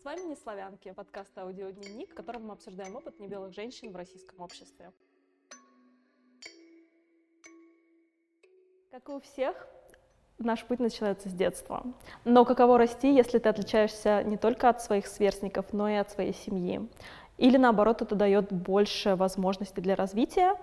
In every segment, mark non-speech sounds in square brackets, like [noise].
С вами «Не славянки», подкаст «Аудиодневник», в котором мы обсуждаем опыт небелых женщин в российском обществе. Как и у всех, наш путь начинается с детства. Но каково расти, если ты отличаешься не только от своих сверстников, но и от своей семьи? Или наоборот, это дает больше возможностей для развития?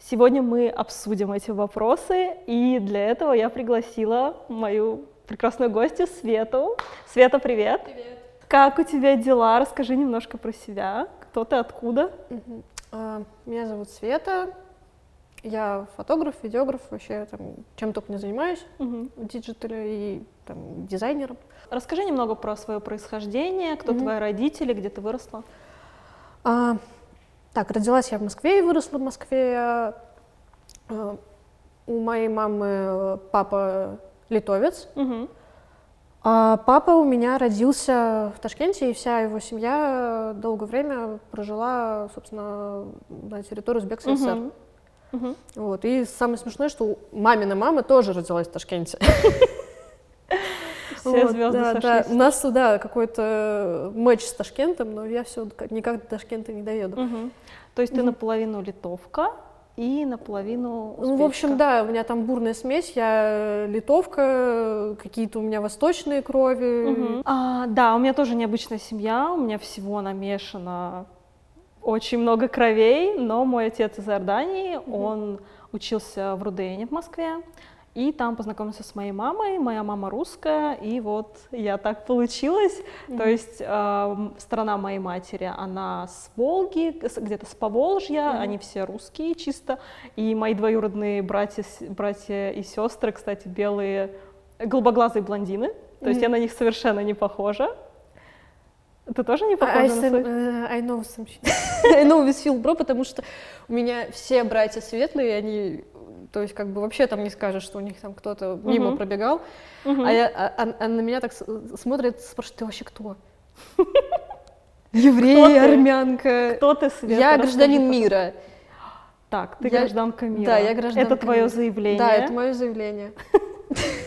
Сегодня мы обсудим эти вопросы, и для этого я пригласила мою прекрасную гостью Свету. Света, привет! Привет! Как у тебя дела? Расскажи немножко про себя. Кто ты, откуда? А, меня зовут Света. Я фотограф, видеограф, вообще там чем только не занимаюсь, угу. в диджитале и там, дизайнером. Расскажи немного про свое происхождение, кто угу. твои родители, где ты выросла. А, так, родилась я в Москве и выросла в Москве. А, у моей мамы папа литовец. Угу. А папа у меня родился в Ташкенте, и вся его семья долгое время прожила, собственно, на территории Узбекской ССР. Угу. Угу. Вот. И самое смешное, что мамина мама тоже родилась в Ташкенте. Все звезды да, да. У нас туда какой-то матч с Ташкентом, но я все никак до Ташкента не доеду. Угу. То есть угу. ты наполовину литовка, и наполовину узбечка. Ну, в общем, да, у меня там бурная смесь, я литовка, какие-то у меня восточные крови. Угу. А, да, у меня тоже необычная семья, у меня всего намешано очень много кровей, но мой отец из Иордании, угу. он учился в Рудене в Москве, и там познакомился с моей мамой. Моя мама русская, и вот я так получилась. Mm-hmm. То есть э, страна моей матери, она с Волги, где-то с Поволжья, mm-hmm. они все русские чисто. И мои двоюродные братья, братья и сестры, кстати, белые, голубоглазые блондины. То mm-hmm. есть я на них совершенно не похожа. Ты тоже не похожа I, на свой? Uh, I know something. [laughs] I know this feel, bro, потому что у меня все братья светлые, они то есть как бы вообще там не скажешь, что у них там кто-то мимо uh-huh. пробегал, uh-huh. а, я, а, а, а на меня так смотрит, спрашивает, ты вообще кто? [laughs] Еврей, армянка. Кто ты, Света? Я гражданин мира. Так, ты я, гражданка мира. Да, я гражданка Это твое заявление? Да, это мое заявление. [laughs]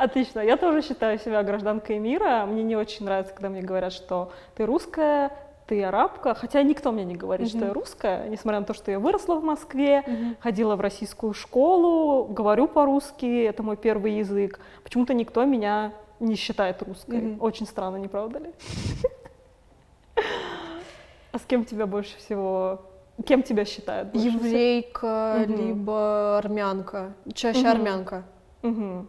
Отлично. Я тоже считаю себя гражданкой мира. Мне не очень нравится, когда мне говорят, что ты русская, ты арабка, хотя никто мне не говорит, mm-hmm. что я русская, несмотря на то, что я выросла в Москве, mm-hmm. ходила в российскую школу, говорю по-русски, это мой первый язык. Почему-то никто меня не считает русской. Mm-hmm. Очень странно, не правда ли? [laughs] А с кем тебя больше всего Кем тебя считают? Еврейка, угу. либо армянка. Чаще угу. армянка. Угу.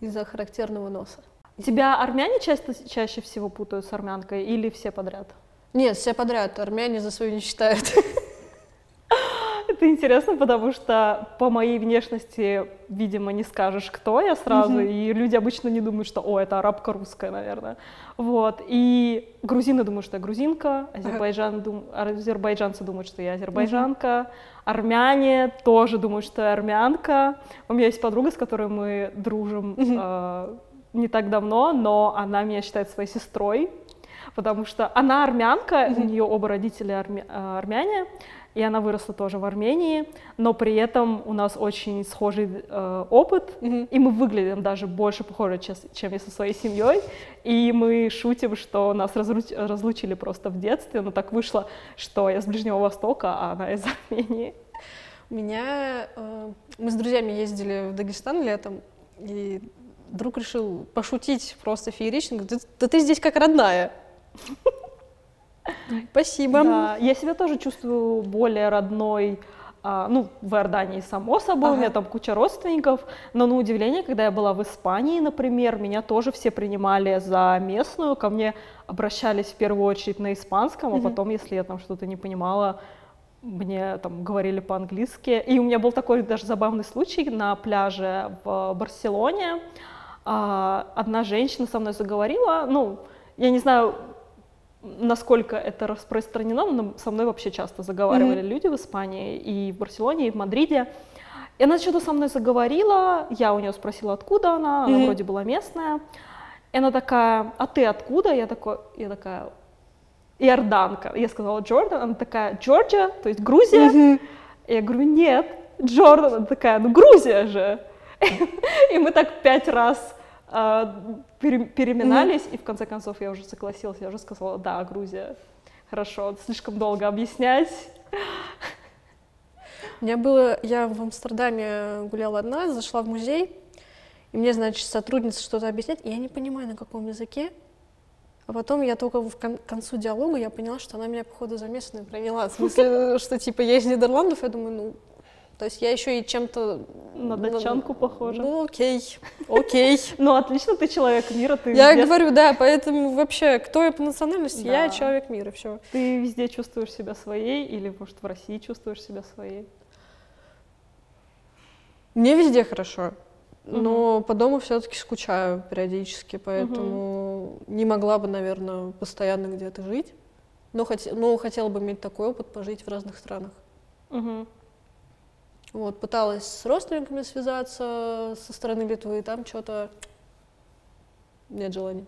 Из-за характерного носа. Тебя армяне часто, чаще всего путают с армянкой или все подряд? Нет, все подряд. Армяне за свою не считают. [laughs] Это интересно, потому что по моей внешности, видимо, не скажешь, кто я сразу, и люди обычно не думают, что, о, это арабка русская, наверное. Вот. И грузины думают, что я грузинка, азербайджан дум... азербайджанцы думают, что я азербайджанка, армяне тоже думают, что я армянка. У меня есть подруга, с которой мы дружим э, не так давно, но она меня считает своей сестрой, потому что она армянка, mm-hmm. у нее оба родителя армя- э, армяне, и она выросла тоже в Армении, но при этом у нас очень схожий э, опыт, mm-hmm. и мы выглядим даже больше похоже, чем я со своей семьей, и мы шутим, что нас разруч- разлучили просто в детстве, но так вышло, что я с Ближнего Востока, а она из Армении. У меня... Э, мы с друзьями ездили в Дагестан летом, и друг решил пошутить просто феерично, говорит, да ты здесь как родная. Спасибо. Да, я себя тоже чувствую более родной, а, ну, в Иордании, само собой, ага. у меня там куча родственников, но на удивление, когда я была в Испании, например, меня тоже все принимали за местную, ко мне обращались в первую очередь на испанском, а потом, если я там что-то не понимала, мне там говорили по-английски. И у меня был такой даже забавный случай на пляже в Барселоне. А, одна женщина со мной заговорила, ну, я не знаю, насколько это распространено, но со мной вообще часто заговаривали mm-hmm. люди в Испании, и в Барселоне, и в Мадриде. И она что-то со мной заговорила, я у нее спросила, откуда она, она mm-hmm. вроде была местная. И она такая, а ты откуда? Я, такой, я такая, иорданка. Я сказала Джордан, она такая, Джорджия, то есть Грузия? Mm-hmm. Я говорю, нет, Джордан. Она такая, ну Грузия же. [laughs] И мы так пять раз переминались, mm-hmm. и в конце концов я уже согласилась, я уже сказала, да, Грузия, хорошо, слишком долго объяснять. У меня было, я в Амстердаме гуляла одна, зашла в музей, и мне, значит, сотрудница что-то объясняет, и я не понимаю, на каком языке. А потом я только в кон- концу диалога я поняла, что она меня, походу, за местную провела. В смысле, [laughs] что типа я из Нидерландов, я думаю, ну, то есть я еще и чем-то... На датчанку похожа. Ну, окей, окей. [laughs] Ну, отлично, ты человек мира, ты Я говорю, да, поэтому вообще, кто я по национальности? Я человек мира, все. Ты везде чувствуешь себя своей или, может, в России чувствуешь себя своей? Мне везде хорошо, но по дому все-таки скучаю периодически, поэтому не могла бы, наверное, постоянно где-то жить. Но, хот... но хотела бы иметь такой опыт, пожить в разных странах. Вот, пыталась с родственниками связаться со стороны Литвы, и там что-то нет желания.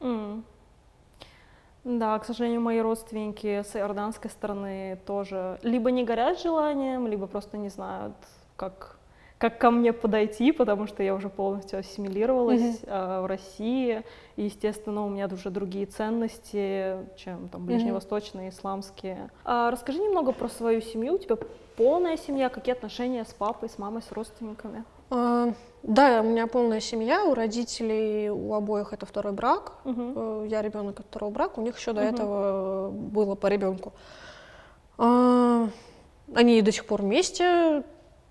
Mm. Да, к сожалению, мои родственники с иорданской стороны тоже либо не горят желанием, либо просто не знают, как как ко мне подойти, потому что я уже полностью ассимилировалась mm-hmm. э, в России, и, естественно, у меня уже другие ценности, чем там ближневосточные, mm-hmm. исламские. А, расскажи немного про свою семью, у тебя полная семья, какие отношения с папой, с мамой, с родственниками? А, да, у меня полная семья, у родителей у обоих это второй брак, uh-huh. я ребенок от второго брака, у них еще до uh-huh. этого было по ребенку. А, они до сих пор вместе,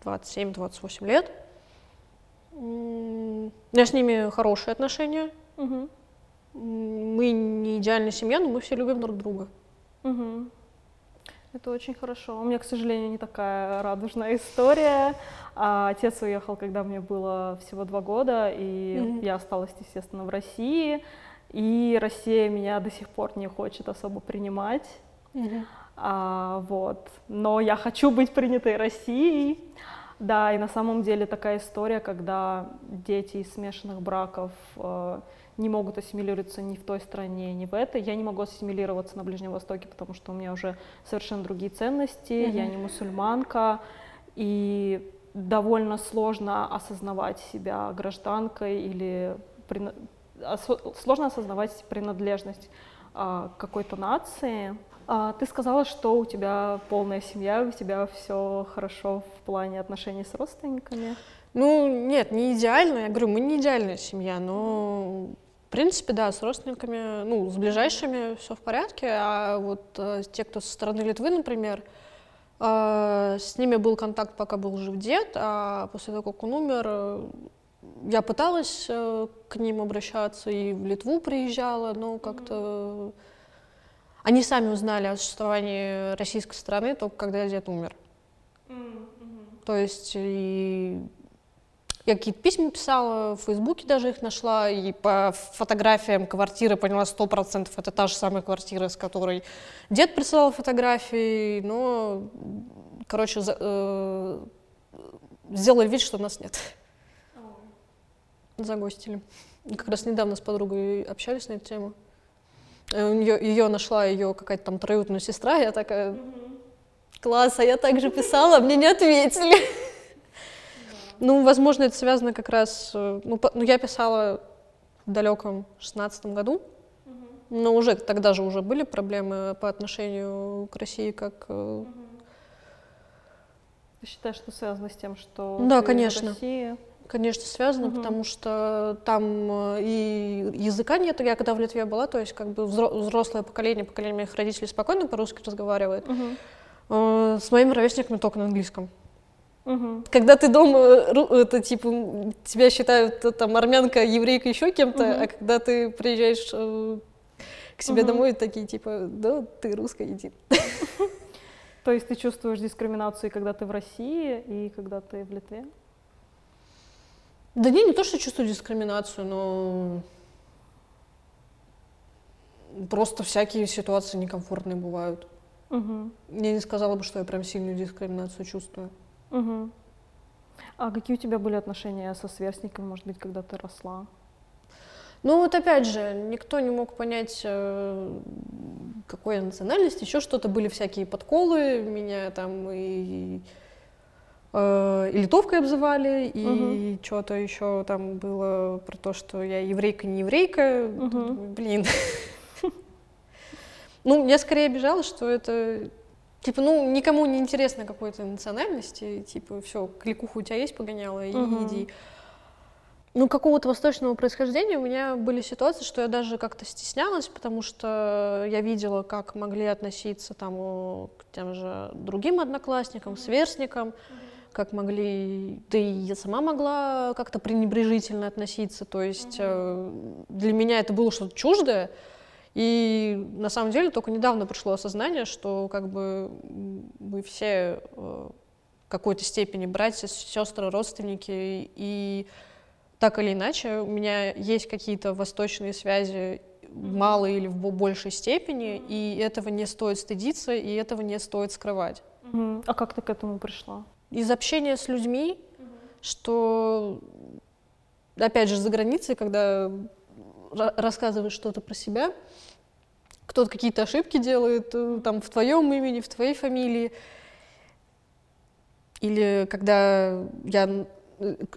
27-28 лет. У меня с ними хорошие отношения. Угу. Мы не идеальная семья, но мы все любим друг друга. Угу. Это очень хорошо. У меня, к сожалению, не такая радужная [laughs] история. А отец уехал, когда мне было всего два года, и mm я осталась, естественно, в России. И Россия меня до сих пор не хочет особо принимать. mm А, вот. Но я хочу быть принятой Россией. Да, и на самом деле такая история, когда дети из смешанных браков э, не могут ассимилироваться ни в той стране, ни в этой. Я не могу ассимилироваться на Ближнем Востоке, потому что у меня уже совершенно другие ценности, mm-hmm. я не мусульманка, и довольно сложно осознавать себя гражданкой или прин... сложно осознавать принадлежность э, какой-то нации. А, ты сказала, что у тебя полная семья, у тебя все хорошо в плане отношений с родственниками. Ну, нет, не идеально. Я говорю, мы не идеальная семья, но в принципе, да, с родственниками, ну, с ближайшими все в порядке, а вот э, те, кто со стороны Литвы, например, э, с ними был контакт, пока был жив дед, а после того, как он умер, э, я пыталась э, к ним обращаться и в Литву приезжала, но как-то они сами узнали о существовании российской страны только когда дед умер. Mm-hmm. То есть и я какие-то письма писала, в Фейсбуке даже их нашла, и по фотографиям квартиры поняла сто процентов, это та же самая квартира, с которой дед присылал фотографии, но, короче, за, э, сделали вид, что нас нет. Загостили. Как раз недавно с подругой общались на эту тему. Ее, э, ее нашла ее какая-то там троюродная сестра, я такая, класс, а я также писала, мне не ответили. [laughs] Ну, возможно, это связано как раз, э, ну, по, ну я писала в далеком шестнадцатом году, но уже тогда же уже были проблемы по отношению к России как... Э, Ты считаешь, что связано с тем, что да, конечно. Россия конечно, связано, угу. потому что там э, и языка нет. Я когда в Литве была, то есть как бы взрослое поколение, поколение моих родителей спокойно по-русски разговаривает. Угу. С моими ровесниками только на английском. Угу. Когда ты дома, это типа тебя считают э, там армянка, еврейка, еще кем-то, угу. а когда ты приезжаешь к себе угу. домой, такие типа, да, ты русская, иди. То есть ты чувствуешь дискриминацию, когда ты в России и когда ты в Литве? Да не, не то, что чувствую дискриминацию, но просто всякие ситуации некомфортные бывают. Угу. Я не сказала бы, что я прям сильную дискриминацию чувствую. Угу. А какие у тебя были отношения со сверстниками, может быть, когда ты росла? Ну вот опять же, никто не мог понять, э, какой я национальности, еще что-то, были всякие подколы, меня там и э, и литовкой обзывали, и угу. что-то еще там было про то, что я еврейка, не еврейка. Угу. Блин. [laughs] Ну, я скорее обижала, что это Типа, ну, никому не интересно какой-то национальности, типа, все, кликуха у тебя есть, погоняла, и угу. иди. Ну, какого-то восточного происхождения у меня были ситуации, что я даже как-то стеснялась, потому что я видела, как могли относиться там к тем же другим одноклассникам, сверстникам, как могли, да и я сама могла как-то пренебрежительно относиться, то есть э, для меня это было что-то чуждое, и на самом деле только недавно пришло осознание, что как бы мы все э, в какой-то степени братья, сестры, родственники, и так или иначе у меня есть какие-то восточные связи в малой или в большей степени, и этого не стоит стыдиться, и этого не стоит скрывать. А как ты к этому пришла? Из общения с людьми, что, опять же, за границей, когда рассказываешь что-то про себя, кто-то какие-то ошибки делает э, там в твоем имени, в твоей фамилии. Или когда я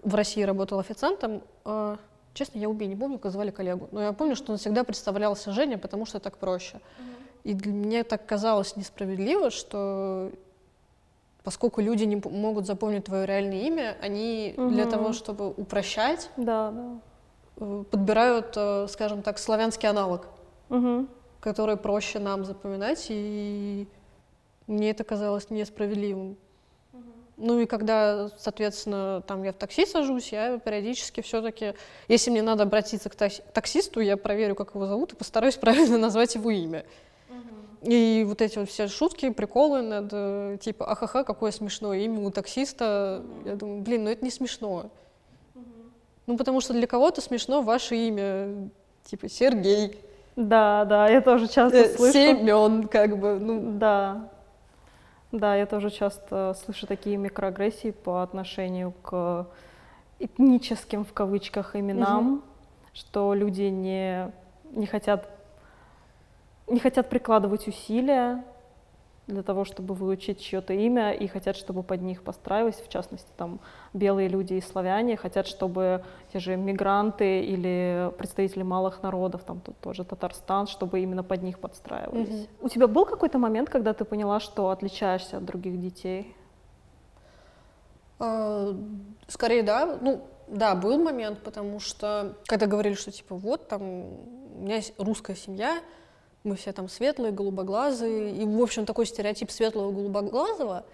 в России работала официантом, э, честно, я убей, не помню, как звали коллегу, но я помню, что он всегда представлялся Женя, потому что так проще. И для меня так казалось несправедливо, что поскольку люди не могут запомнить твое реальное имя, они угу. для того, чтобы упрощать, да, да. Э, подбирают, скажем так, славянский аналог. Угу которые проще нам запоминать, и мне это казалось несправедливым. Ну и когда, соответственно, там я в такси сажусь, я периодически все-таки, если мне надо обратиться к таксисту, я проверю, как его зовут, и постараюсь [laughs] правильно назвать его имя. И вот эти вот все шутки, приколы над э, типа ахаха, какое смешное имя у таксиста. Я думаю, блин, ну это не смешно. Ну потому что для кого-то смешно ваше имя, типа Сергей. Да, да, я тоже часто э, слышу. Семен, как бы, ну. Да. Да, я тоже часто слышу такие микроагрессии по отношению к этническим, в кавычках, именам, угу. что люди не, не хотят не хотят прикладывать усилия для того, чтобы выучить чье-то имя, и хотят, чтобы под них подстраивались, в частности, там, белые люди и славяне, хотят, чтобы те же мигранты или представители малых народов, там тут тоже Татарстан, чтобы именно под них подстраивались. Mm-hmm. У тебя был какой-то момент, когда ты поняла, что отличаешься от других детей? А, скорее, да. Ну, да, был момент, потому что когда говорили, что типа вот там у меня есть русская семья, мы все там светлые, голубоглазые, и, в общем, такой стереотип светлого голубоглазого,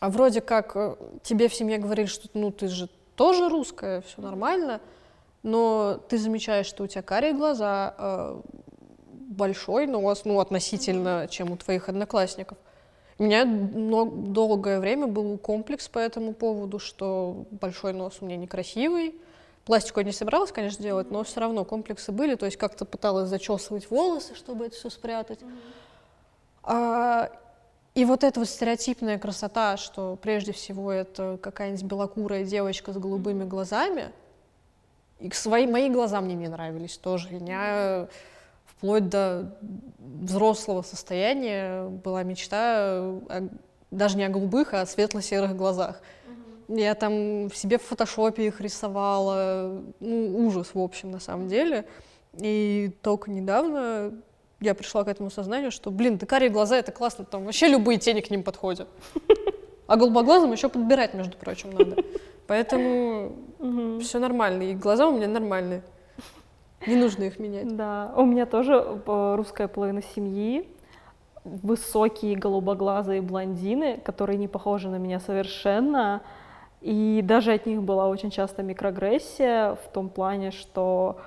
а вроде как э, тебе в семье говорили, что ну ты же тоже русская, все нормально, но ты замечаешь, что у тебя карие глаза, э, большой нос, ну, относительно, чем у твоих одноклассников. У меня долгое время был комплекс по этому поводу, что большой нос у меня некрасивый, Пластику я не собиралась, конечно, делать, но все равно комплексы были, то есть как-то пыталась зачесывать волосы, чтобы это все спрятать. А, и вот эта вот стереотипная красота, что прежде всего это какая-нибудь белокурая девочка с голубыми глазами, и свои, мои глаза мне не нравились тоже. Меня вплоть до взрослого состояния была мечта о, даже не о голубых, а о светло-серых глазах. Я там в себе в фотошопе их рисовала. Ну, ужас, в общем, на самом деле. И только недавно я пришла к этому сознанию, что, блин, да карие глаза — это классно, там вообще любые тени к ним подходят. А голубоглазым еще подбирать, между прочим, надо. Поэтому все нормально, и глаза у меня нормальные. Не нужно их менять. Да, у меня тоже э, русская половина семьи, высокие голубоглазые блондины, которые не похожи на меня совершенно, и даже от них была очень часто микроагрессия в том плане, что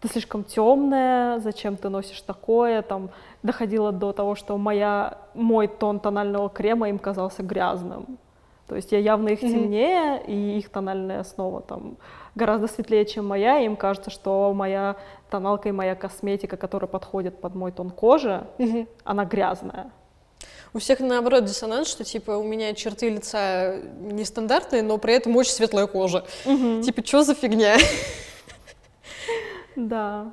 ты слишком темная, зачем ты носишь такое, там доходило до того, что моя, мой тон тонального крема им казался грязным. То есть я явно их темнее, mm-hmm. и их тональная основа там гораздо светлее, чем моя, и им кажется, что моя тоналка и моя косметика, которая подходит под мой тон кожи, mm-hmm. она грязная. У всех наоборот диссонанс, что типа у меня черты лица нестандартные, но при этом очень светлая кожа. Угу. Типа, что за фигня? Да.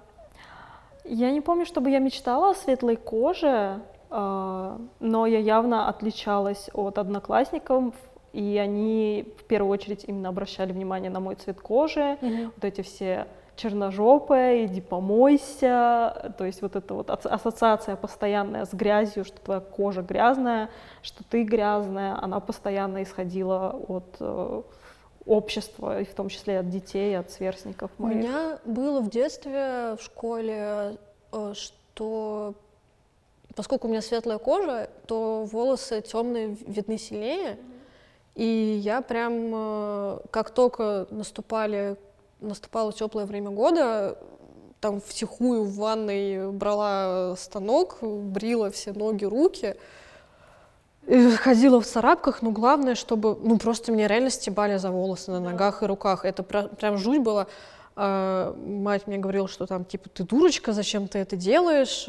Я не помню, чтобы я мечтала о светлой коже, а, но я явно отличалась от одноклассников и они в первую очередь именно обращали внимание на мой цвет кожи, mm-hmm. вот эти все черножопая, иди помойся, то есть вот эта вот ассоциация постоянная с грязью, что твоя кожа грязная, что ты грязная, она постоянно исходила от э, общества, и в том числе от детей, от сверстников моих. У меня было в детстве в школе, э, что поскольку у меня светлая кожа, то волосы темные видны сильнее, и я прям, э, как только наступали наступало теплое время года, там втихую в ванной брала станок, брила все ноги, руки, ходила в царапках, но главное, чтобы, ну, просто мне реально стебали за волосы на ногах и руках. Это прям жуть было. А, мать мне говорила, что там, типа, ты дурочка, зачем ты это делаешь?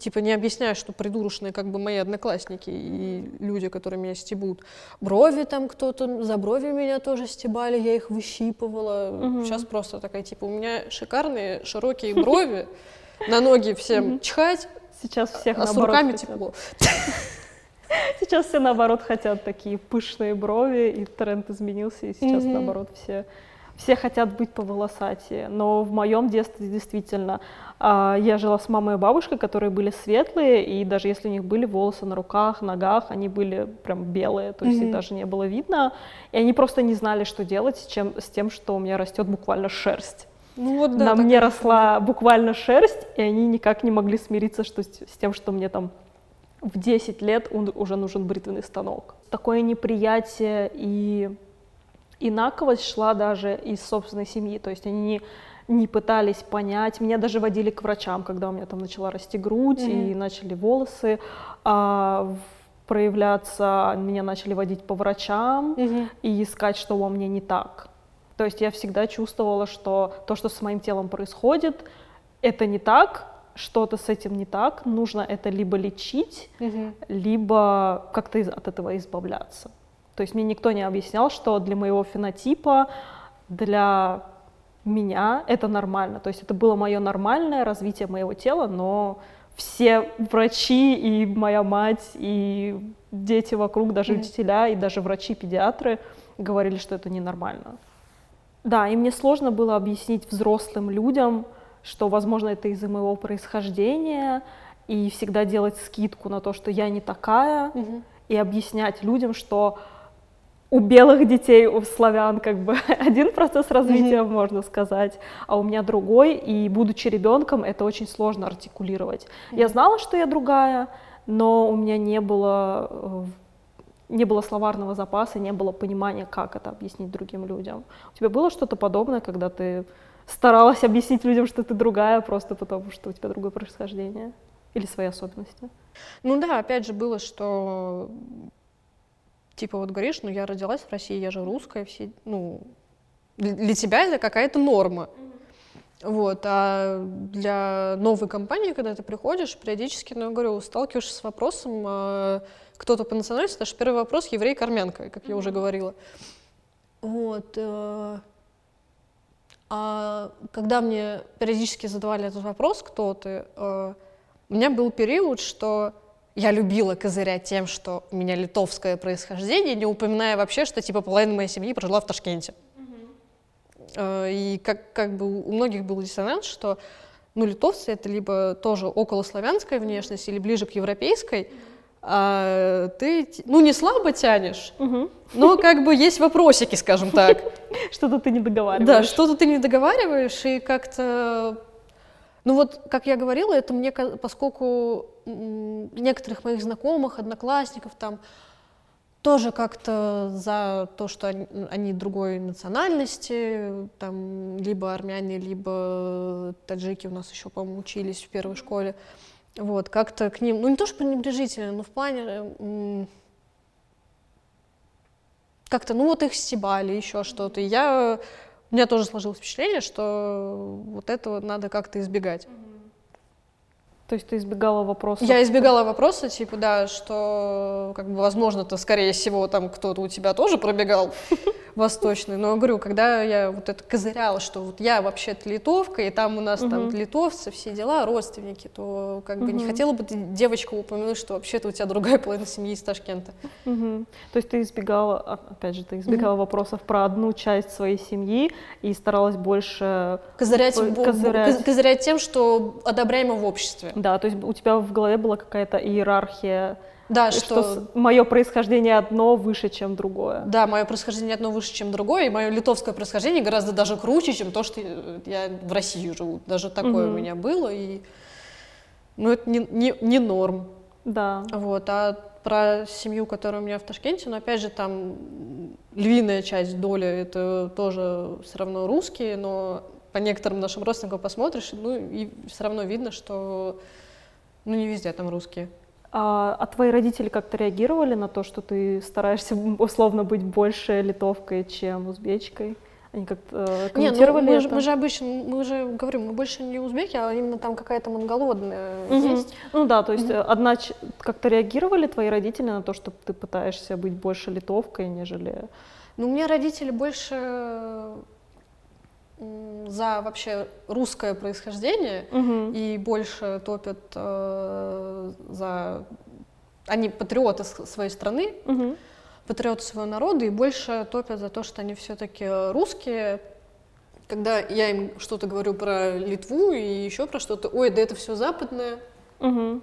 Типа не объясняю, что придурочные как бы мои одноклассники и люди, которые меня стебут. Брови там кто-то, за брови меня тоже стебали, я их выщипывала. Угу. Сейчас просто такая, типа, у меня шикарные широкие брови, на ноги всем чихать, Сейчас всех а с руками тепло. [laughs] Сейчас все наоборот хотят такие пышные брови, и тренд изменился, и сейчас наоборот все все хотят быть по волосатее, но в моем детстве действительно а, я жила с мамой и бабушкой, которые были светлые, и даже если у них были волосы на руках, ногах, они были прям белые, то есть mm-hmm. их даже не было видно, и они просто не знали, что делать с, чем, с тем, что у меня растет буквально шерсть. Ну, вот, да, На мне росла буквально шерсть, и они никак не могли смириться что, с тем, что мне там в 10 лет уже нужен бритвенный станок. Такое неприятие и инаковость шла даже из собственной семьи, то есть они не, не пытались понять, меня даже водили к врачам, когда у меня там начала расти грудь mm-hmm. и начали волосы а, проявляться, меня начали водить по врачам mm-hmm. и искать, что во мне не так. То есть я всегда чувствовала, что то, что с моим телом происходит, это не так, что-то с этим не так, нужно это либо лечить, mm-hmm. либо как-то от этого избавляться. То есть мне никто не объяснял, что для моего фенотипа, для меня это нормально. То есть это было мое нормальное развитие моего тела, но все врачи и моя мать, и дети вокруг, даже mm-hmm. учителя, и даже врачи-педиатры говорили, что это ненормально. Да, и мне сложно было объяснить взрослым людям, что, возможно, это из-за моего происхождения, и всегда делать скидку на то, что я не такая, mm-hmm. и объяснять людям, что у белых детей, у славян как бы [laughs] один процесс развития, mm-hmm. можно сказать, а у меня другой, и будучи ребенком, это очень сложно артикулировать. Mm-hmm. Я знала, что я другая, но у меня не было, э, не было словарного запаса, не было понимания, как это объяснить другим людям. У тебя было что-то подобное, когда ты старалась объяснить людям, что ты другая, просто потому что у тебя другое происхождение или свои особенности? Ну да, опять же было, что типа вот говоришь, ну я родилась в России, я же русская, все, ну для тебя это какая-то норма. Вот, а для новой компании, когда ты приходишь, периодически, ну, я говорю, сталкиваешься с вопросом, э, кто-то по национальности, наш первый вопрос еврей-кармянка, как я уже говорила. Вот. Э, а когда мне периодически задавали этот вопрос, кто ты, э, у меня был период, что я любила козырять тем, что у меня литовское происхождение, не упоминая вообще, что типа половина моей семьи прожила в Ташкенте. Mm-hmm. И как, как бы у многих был диссонанс, что ну, литовцы это либо тоже околославянская внешность или ближе к европейской, а ты, ну, не слабо тянешь, угу. но как бы есть вопросики, скажем так. [laughs] Что-то ты не договариваешь. Да, что-то ты не договариваешь, и как-то ну вот, как я говорила, это мне, поскольку некоторых моих знакомых, одноклассников там тоже как-то за то, что они, они другой национальности, там либо армяне, либо таджики у нас еще, по-моему, учились в первой школе, вот, как-то к ним, ну не то, что пренебрежительно, но в плане как-то, ну вот их стебали, еще что-то. И я у меня тоже сложилось впечатление, что вот этого надо как-то избегать. То есть ты избегала вопроса? Я избегала вопроса, типа, да, что, как бы, возможно-то, скорее всего, там кто-то у тебя тоже пробегал восточный. Но говорю, когда я вот это козыряла, что вот я вообще-то литовка, и там у нас там литовцы, все дела, родственники, то как бы не хотела бы ты девочку упомянуть, что вообще-то у тебя другая половина семьи из Ташкента. То есть ты избегала, а, опять же, ты избегала вопросов про одну часть своей семьи и старалась больше козырять, козырять. козырять тем, что одобряемо в обществе. Да, то есть у тебя в голове была какая-то иерархия, да, что, что мое происхождение одно выше, чем другое. Да, мое происхождение одно выше, чем другое, и мое литовское происхождение гораздо даже круче, чем то, что я в России живу. Даже такое угу. у меня было, и ну это не, не, не норм. Да. Вот, а про семью, которая у меня в Ташкенте, но опять же там львиная часть доли это тоже все равно русские, но по некоторым нашим родственникам посмотришь, ну и все равно видно, что ну не везде там русские. А, а твои родители как-то реагировали на то, что ты стараешься [laughs] условно быть больше литовкой, чем узбечкой? Они как-то комментировали не, ну, мы, это? Же, мы же обычно, мы же говорим, мы больше не узбеки, а именно там какая-то монголодная угу. есть. Ну да, то есть угу. одна как-то реагировали твои родители на то, что ты пытаешься быть больше литовкой, нежели... Ну, у меня родители больше за вообще русское происхождение угу. и больше топят э, за... Они патриоты своей страны, угу. патриоты своего народа, и больше топят за то, что они все-таки русские. Когда я им что-то говорю про Литву и еще про что-то, ой, да это все западное. Угу.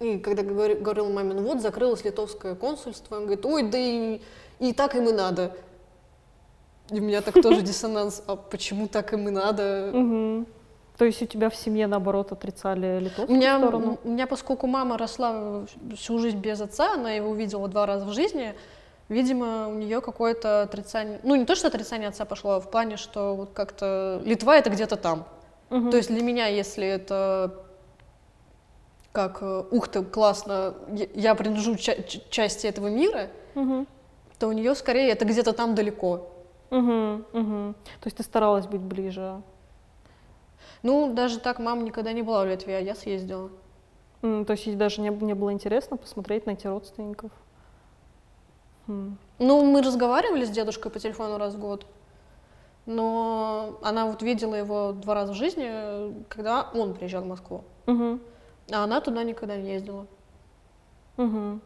И когда говорил, говорил маме, ну вот, закрылось литовское консульство, он говорит, ой, да и, и так им и надо. И у меня так тоже диссонанс, а почему так им и надо? Угу. То есть у тебя в семье, наоборот, отрицали литовскую у меня, сторону? У меня, поскольку мама росла всю жизнь без отца, она его видела два раза в жизни, видимо, у нее какое-то отрицание, ну не то, что отрицание отца пошло, а в плане, что вот как-то Литва это где-то там. Угу. То есть для меня, если это как, ух ты, классно, я принадлежу ча- части этого мира, угу. то у нее скорее это где-то там далеко. Угу, угу. То есть ты старалась быть ближе? Ну, даже так мама никогда не была в Литве, а я съездила. Mm, то есть ей даже не, не было интересно посмотреть на эти родственников? Хм. Ну, мы разговаривали с дедушкой по телефону раз в год, но она вот видела его два раза в жизни, когда он приезжал в Москву. Угу. А она туда никогда не ездила. Угу.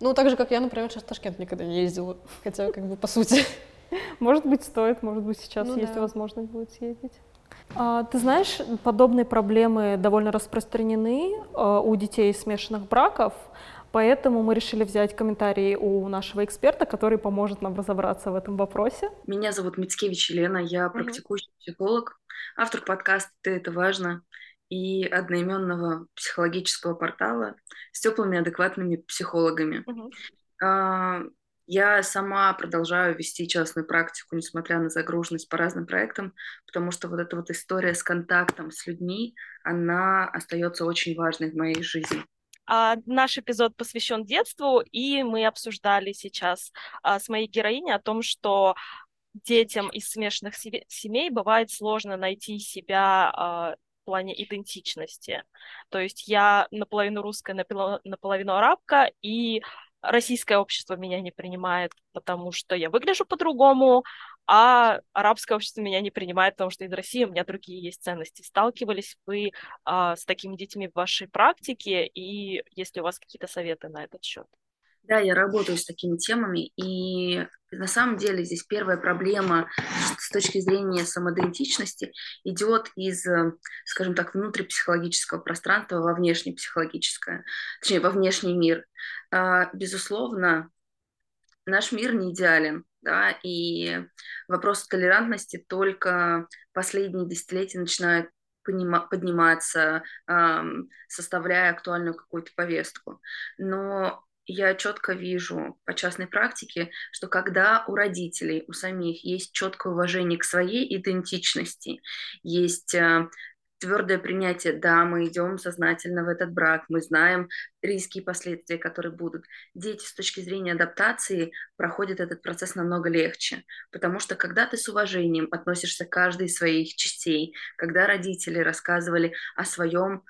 Ну, так же, как я, например, сейчас в Ташкент никогда не ездила, хотя, как бы, по сути. Может быть, стоит, может быть, сейчас ну, есть да. возможность будет съездить. А, ты знаешь, подобные проблемы довольно распространены а, у детей смешанных браков, поэтому мы решили взять комментарии у нашего эксперта, который поможет нам разобраться в этом вопросе. Меня зовут Мицкевич Елена, я практикующий mm-hmm. психолог, автор подкаста «Ты это важно» и одноименного психологического портала с теплыми адекватными психологами. Mm-hmm. Я сама продолжаю вести частную практику, несмотря на загруженность по разным проектам, потому что вот эта вот история с контактом с людьми, она остается очень важной в моей жизни. А, наш эпизод посвящен детству, и мы обсуждали сейчас а, с моей героиней о том, что детям из смешанных семей бывает сложно найти себя а, в плане идентичности. То есть я наполовину русская, наполовину арабка, и российское общество меня не принимает, потому что я выгляжу по-другому, а арабское общество меня не принимает, потому что из России у меня другие есть ценности. Сталкивались вы а, с такими детьми в вашей практике, и есть ли у вас какие-то советы на этот счет? Да, я работаю с такими темами, и на самом деле здесь первая проблема с точки зрения самоидентичности идет из, скажем так, внутрипсихологического пространства во внешнепсихологическое, точнее, во внешний мир. А, безусловно, наш мир не идеален, да, и вопрос толерантности только последние десятилетия начинает подниматься, составляя актуальную какую-то повестку. Но я четко вижу по частной практике, что когда у родителей, у самих есть четкое уважение к своей идентичности, есть э, твердое принятие, да, мы идем сознательно в этот брак, мы знаем риски и последствия, которые будут. Дети с точки зрения адаптации проходят этот процесс намного легче, потому что когда ты с уважением относишься к каждой из своих частей, когда родители рассказывали о своем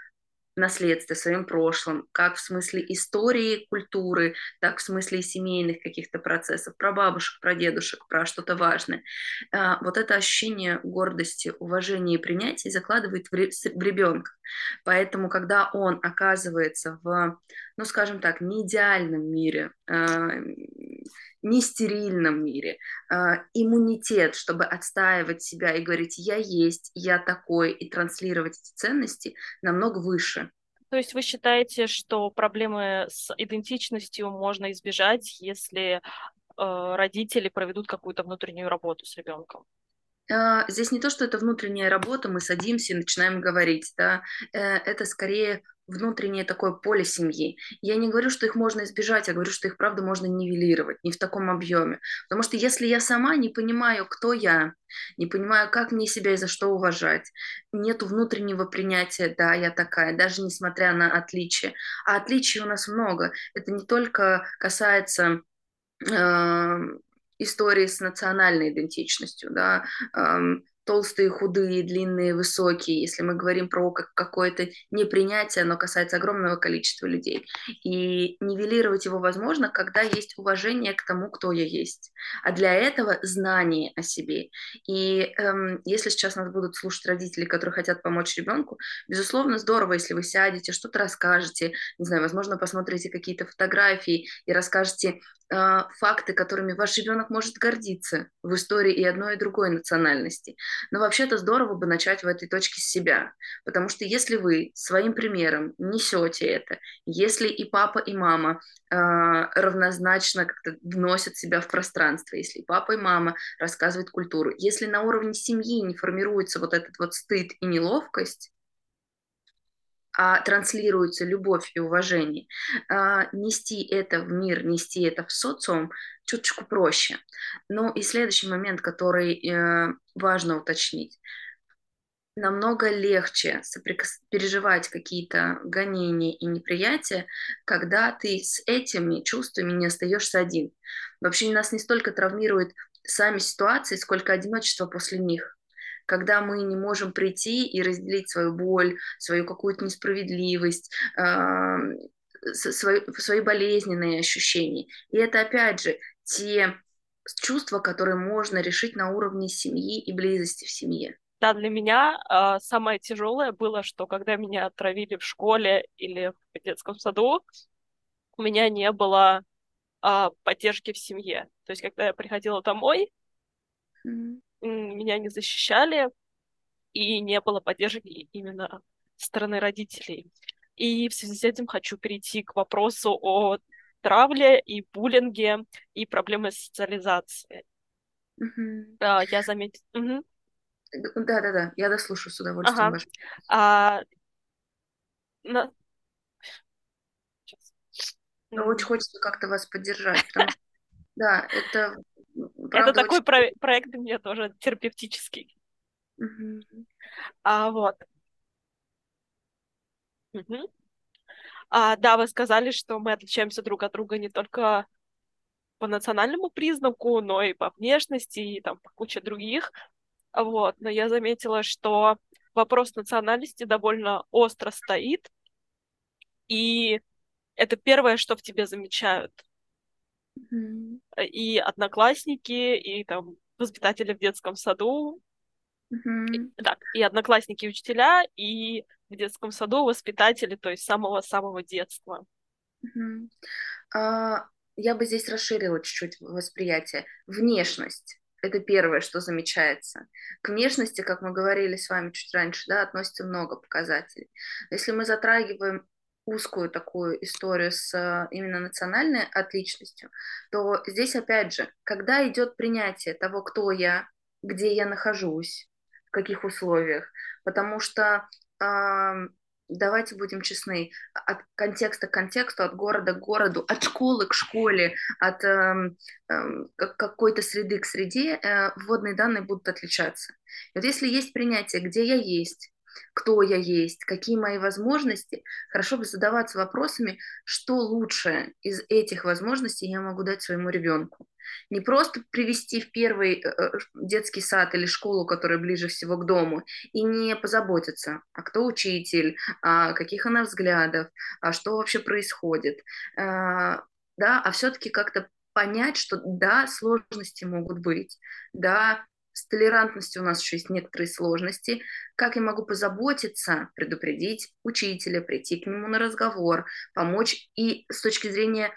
наследстве, своим прошлым, как в смысле истории, культуры, так в смысле семейных каких-то процессов, про бабушек, про дедушек, про что-то важное. А, вот это ощущение гордости, уважения и принятия закладывает в ребенка. Поэтому, когда он оказывается в, ну, скажем так, не идеальном мире, а, не стерильном мире, а, иммунитет, чтобы отстаивать себя и говорить «я есть, я такой» и транслировать эти ценности намного выше. То есть вы считаете, что проблемы с идентичностью можно избежать, если э, родители проведут какую-то внутреннюю работу с ребенком? А, здесь не то, что это внутренняя работа, мы садимся и начинаем говорить, да, э, это скорее внутреннее такое поле семьи. Я не говорю, что их можно избежать, я говорю, что их, правда, можно нивелировать, не в таком объеме. Потому что если я сама не понимаю, кто я, не понимаю, как мне себя и за что уважать, нету внутреннего принятия, да, я такая, даже несмотря на отличия. А отличий у нас много. Это не только касается э, истории с национальной идентичностью, да, э, толстые, худые, длинные, высокие, если мы говорим про какое-то непринятие, оно касается огромного количества людей. И нивелировать его возможно, когда есть уважение к тому, кто я есть. А для этого знание о себе. И эм, если сейчас нас будут слушать родители, которые хотят помочь ребенку, безусловно, здорово, если вы сядете, что-то расскажете, не знаю, возможно, посмотрите какие-то фотографии и расскажете факты, которыми ваш ребенок может гордиться в истории и одной, и другой национальности. Но вообще-то здорово бы начать в этой точке с себя, потому что если вы своим примером несете это, если и папа, и мама э, равнозначно как-то вносят себя в пространство, если и папа, и мама рассказывают культуру, если на уровне семьи не формируется вот этот вот стыд и неловкость, а транслируется любовь и уважение, а, нести это в мир, нести это в социум чуточку проще. Ну и следующий момент, который э, важно уточнить. Намного легче соприкос... переживать какие-то гонения и неприятия, когда ты с этими чувствами не остаешься один. Вообще нас не столько травмирует сами ситуации, сколько одиночество после них когда мы не можем прийти и разделить свою боль, свою какую-то несправедливость, э, свои, свои болезненные ощущения. И это, опять же, те чувства, которые можно решить на уровне семьи и близости в семье. Да, для меня э, самое тяжелое было, что когда меня отравили в школе или в детском саду, у меня не было э, поддержки в семье. То есть, когда я приходила домой, mm-hmm меня не защищали, и не было поддержки именно стороны родителей. И в связи с этим хочу перейти к вопросу о травле и буллинге и проблемы социализации. Угу. Uh, я заметила. Угу. Да, да, да, я дослушаю с удовольствием. Ага. А, на... Но очень хочется как-то вас поддержать, потому что, да, это Правда, Это такой очень... про- проект у меня тоже терапевтический. Угу. А вот. Угу. А, да, вы сказали, что мы отличаемся друг от друга не только по национальному признаку, но и по внешности, и там по куче других. Вот. Но я заметила, что вопрос национальности довольно остро стоит, и это первое, что в тебе замечают. Mm-hmm. И одноклассники, и там воспитатели в детском саду. Mm-hmm. И, так, и одноклассники, и учителя, и в детском саду воспитатели, то есть самого-самого детства. Mm-hmm. Uh, я бы здесь расширила чуть-чуть восприятие. Внешность. Это первое, что замечается. К внешности, как мы говорили с вами чуть раньше, да, относится много показателей. Если мы затрагиваем узкую такую историю с э, именно национальной отличностью, то здесь опять же, когда идет принятие того, кто я, где я нахожусь, в каких условиях, потому что давайте будем честны, от контекста к контексту, от города к городу, от школы к школе, от э, э, какой-то среды к среде э, вводные данные будут отличаться. И вот если есть принятие, где я есть, кто я есть, какие мои возможности, хорошо бы задаваться вопросами, что лучше из этих возможностей я могу дать своему ребенку. Не просто привести в первый э, э, детский сад или школу, которая ближе всего к дому, и не позаботиться, а кто учитель, а каких она взглядов, а что вообще происходит. А, да, а все-таки как-то понять, что да, сложности могут быть, да, с толерантностью у нас еще есть некоторые сложности. Как я могу позаботиться, предупредить учителя, прийти к нему на разговор, помочь и с точки зрения э,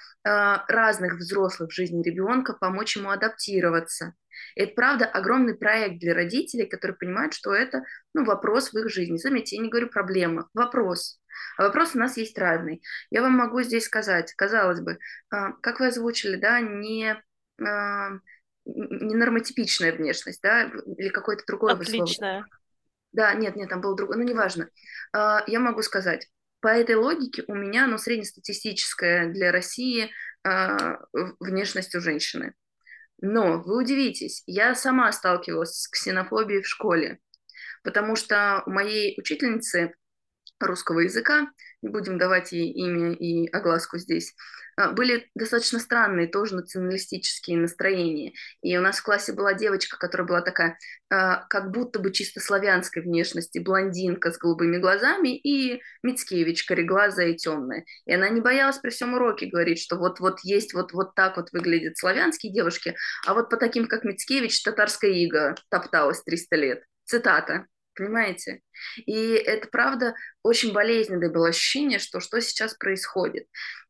разных взрослых в жизни ребенка, помочь ему адаптироваться. И это, правда, огромный проект для родителей, которые понимают, что это ну, вопрос в их жизни. Заметьте, я не говорю проблема, вопрос. А вопрос у нас есть разный. Я вам могу здесь сказать, казалось бы, э, как вы озвучили, да, не... Ненормотипичная внешность, да, или какое-то другое Отличная. слово. Да, нет, нет, там было другое, ну, неважно. А, я могу сказать, по этой логике у меня, ну, среднестатистическая для России а, внешность у женщины. Но вы удивитесь, я сама сталкивалась с ксенофобией в школе, потому что у моей учительницы русского языка, не будем давать ей имя и огласку здесь, а, были достаточно странные тоже националистические настроения. И у нас в классе была девочка, которая была такая, а, как будто бы чисто славянской внешности, блондинка с голубыми глазами и Мицкевич, кореглазая и темная. И она не боялась при всем уроке говорить, что вот-вот есть, вот, вот так вот выглядят славянские девушки, а вот по таким, как Мицкевич, татарская ига топталась 300 лет. Цитата понимаете? И это, правда, очень болезненное было ощущение, что что сейчас происходит.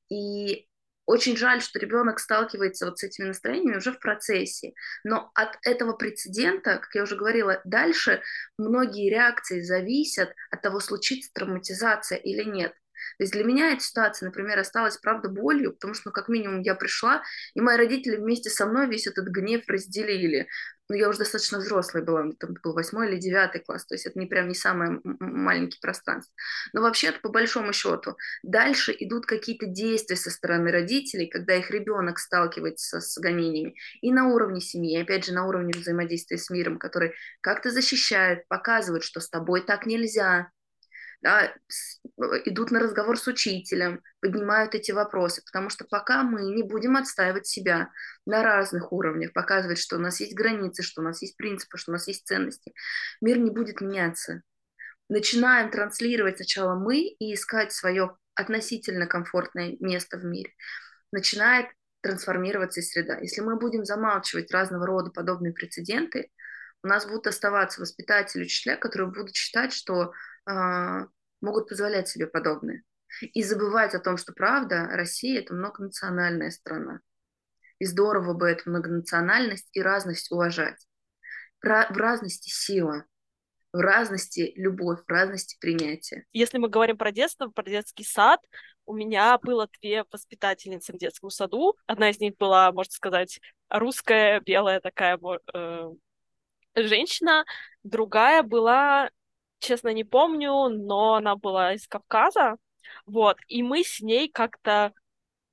И очень жаль, что ребенок сталкивается вот с этими настроениями уже в процессе. Но от этого прецедента, как я уже говорила, дальше многие реакции зависят от того, случится травматизация или нет. То есть для меня эта ситуация, например, осталась, правда, болью, потому что, ну, как минимум, я пришла, и мои родители вместе со мной весь этот гнев разделили ну, я уже достаточно взрослая была, там был восьмой или девятый класс, то есть это не прям не самое маленькое пространство. Но вообще-то, по большому счету, дальше идут какие-то действия со стороны родителей, когда их ребенок сталкивается с гонениями, и на уровне семьи, и опять же, на уровне взаимодействия с миром, который как-то защищает, показывает, что с тобой так нельзя, да, идут на разговор с учителем, поднимают эти вопросы, потому что пока мы не будем отстаивать себя на разных уровнях, показывать, что у нас есть границы, что у нас есть принципы, что у нас есть ценности, мир не будет меняться. Начинаем транслировать сначала мы и искать свое относительно комфортное место в мире. Начинает трансформироваться среда. Если мы будем замалчивать разного рода подобные прецеденты, у нас будут оставаться воспитатели, учителя, которые будут считать, что э, могут позволять себе подобное. И забывать о том, что правда, Россия это многонациональная страна. И здорово бы эту многонациональность и разность уважать. В разности сила, в разности любовь, в разности принятие. Если мы говорим про детство, про детский сад, у меня было две воспитательницы в детском саду. Одна из них была, можно сказать, русская, белая такая э, женщина. Другая была честно, не помню, но она была из Кавказа, вот, и мы с ней как-то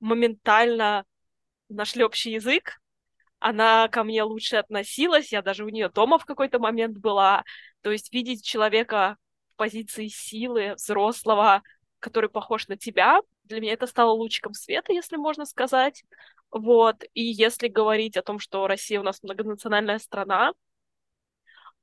моментально нашли общий язык, она ко мне лучше относилась, я даже у нее дома в какой-то момент была, то есть видеть человека в позиции силы, взрослого, который похож на тебя, для меня это стало лучиком света, если можно сказать, вот, и если говорить о том, что Россия у нас многонациональная страна,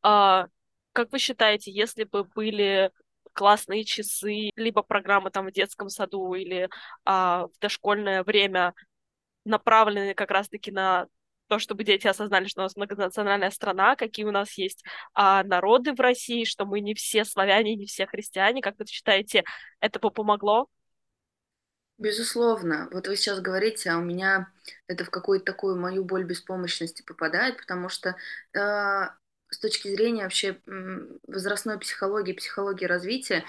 а, как вы считаете, если бы были классные часы, либо программы там в детском саду или а, в дошкольное время направлены как раз-таки на то, чтобы дети осознали, что у нас многонациональная страна, какие у нас есть а, народы в России, что мы не все славяне, не все христиане. Как вы считаете, это бы помогло? Безусловно. Вот вы сейчас говорите, а у меня это в какую-то такую мою боль беспомощности попадает, потому что э, с точки зрения вообще возрастной психологии, психологии развития,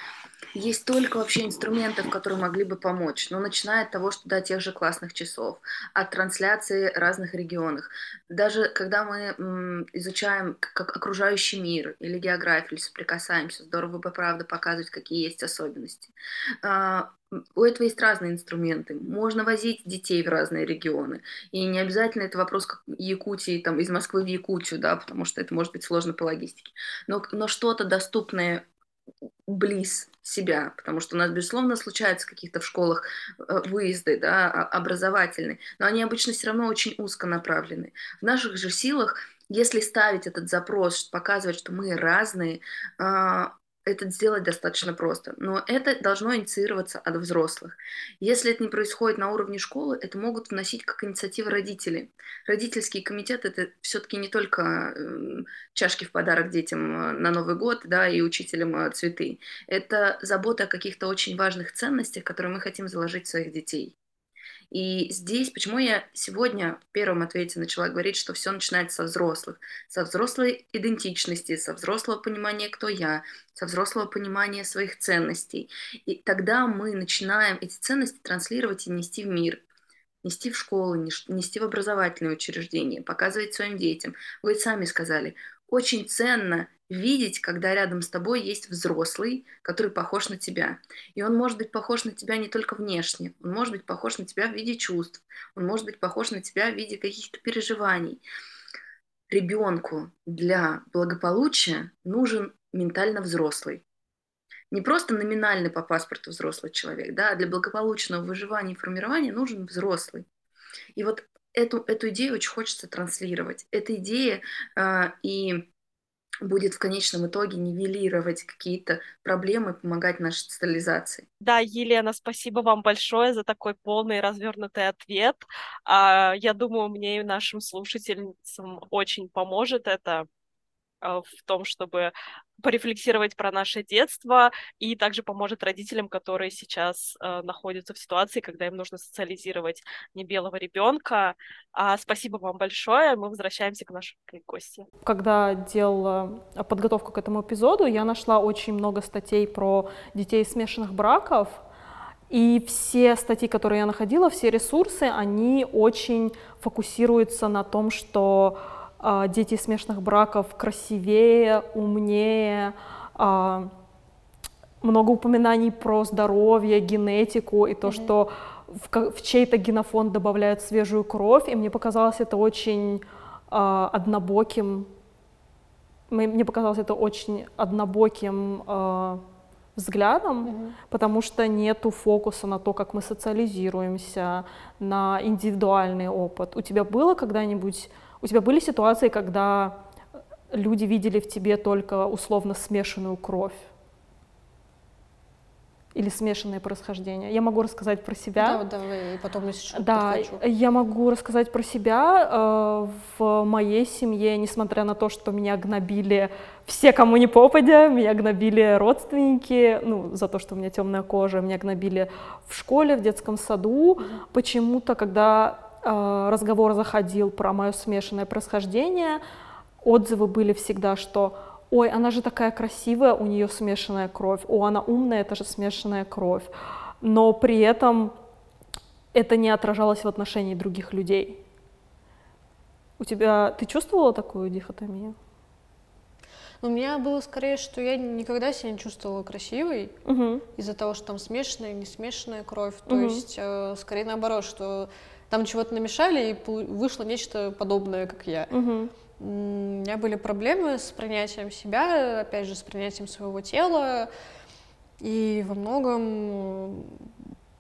есть только вообще инструментов, которые могли бы помочь. Но начиная от того, что до тех же классных часов, от трансляции разных регионах. Даже когда мы изучаем как окружающий мир или географию, или соприкасаемся, здорово бы, правда, показывать, какие есть особенности. У этого есть разные инструменты. Можно возить детей в разные регионы. И не обязательно это вопрос как Якутии, там, из Москвы в Якутию, да, потому что это может быть сложно по логистике. Но, но что-то доступное близ себя, потому что у нас, безусловно, случаются какие-то в школах э, выезды, да, образовательные, но они обычно все равно очень узко направлены. В наших же силах если ставить этот запрос, показывать, что мы разные, а, это сделать достаточно просто. Но это должно инициироваться от взрослых. Если это не происходит на уровне школы, это могут вносить как инициатива родители. Родительский комитет это все-таки не только эм, чашки в подарок детям э, на Новый год, да, и учителям э, цветы. Это забота о каких-то очень важных ценностях, которые мы хотим заложить в своих детей. И здесь, почему я сегодня в первом ответе начала говорить, что все начинается со взрослых, со взрослой идентичности, со взрослого понимания, кто я, со взрослого понимания своих ценностей. И тогда мы начинаем эти ценности транслировать и нести в мир нести в школу, нести в образовательные учреждения, показывать своим детям. Вы сами сказали, очень ценно видеть, когда рядом с тобой есть взрослый, который похож на тебя. И он может быть похож на тебя не только внешне, он может быть похож на тебя в виде чувств, он может быть похож на тебя в виде каких-то переживаний. Ребенку для благополучия нужен ментально взрослый. Не просто номинальный по паспорту взрослый человек, да, а для благополучного выживания и формирования нужен взрослый. И вот эту, эту идею очень хочется транслировать. Эта идея э, и будет в конечном итоге нивелировать какие-то проблемы, помогать нашей социализации. Да, Елена, спасибо вам большое за такой полный развернутый ответ. А, я думаю, мне и нашим слушательницам очень поможет это в том, чтобы порефлексировать про наше детство и также поможет родителям, которые сейчас э, находятся в ситуации, когда им нужно социализировать не белого ребенка. А, спасибо вам большое. Мы возвращаемся к нашей гости. Когда делала подготовку к этому эпизоду, я нашла очень много статей про детей смешанных браков. И все статьи, которые я находила, все ресурсы, они очень фокусируются на том, что дети из смешанных браков красивее, умнее, а, много упоминаний про здоровье, генетику и то, mm-hmm. что в, в чей-то генофонд добавляют свежую кровь, и мне показалось это очень э, однобоким, мне показалось это очень однобоким э, взглядом, mm-hmm. потому что нету фокуса на то, как мы социализируемся, на индивидуальный опыт. У тебя было когда-нибудь у тебя были ситуации, когда люди видели в тебе только условно смешанную кровь? или смешанное происхождение. Я могу рассказать про себя. Да, давай, и потом еще Да, подхвачу. я могу рассказать про себя. Э, в моей семье, несмотря на то, что меня гнобили все, кому не попадя, меня гнобили родственники, ну, за то, что у меня темная кожа, меня гнобили в школе, в детском саду. Почему-то, когда разговор заходил про мое смешанное происхождение, отзывы были всегда, что ой, она же такая красивая, у нее смешанная кровь, о, она умная, это же смешанная кровь. Но при этом это не отражалось в отношении других людей. У тебя, ты чувствовала такую дихотомию? У меня было скорее, что я никогда себя не чувствовала красивой угу. из-за того, что там смешанная, не смешанная кровь. То угу. есть, э, скорее наоборот, что там чего-то намешали, и вышло нечто подобное, как я. Угу. У меня были проблемы с принятием себя, опять же, с принятием своего тела, и во многом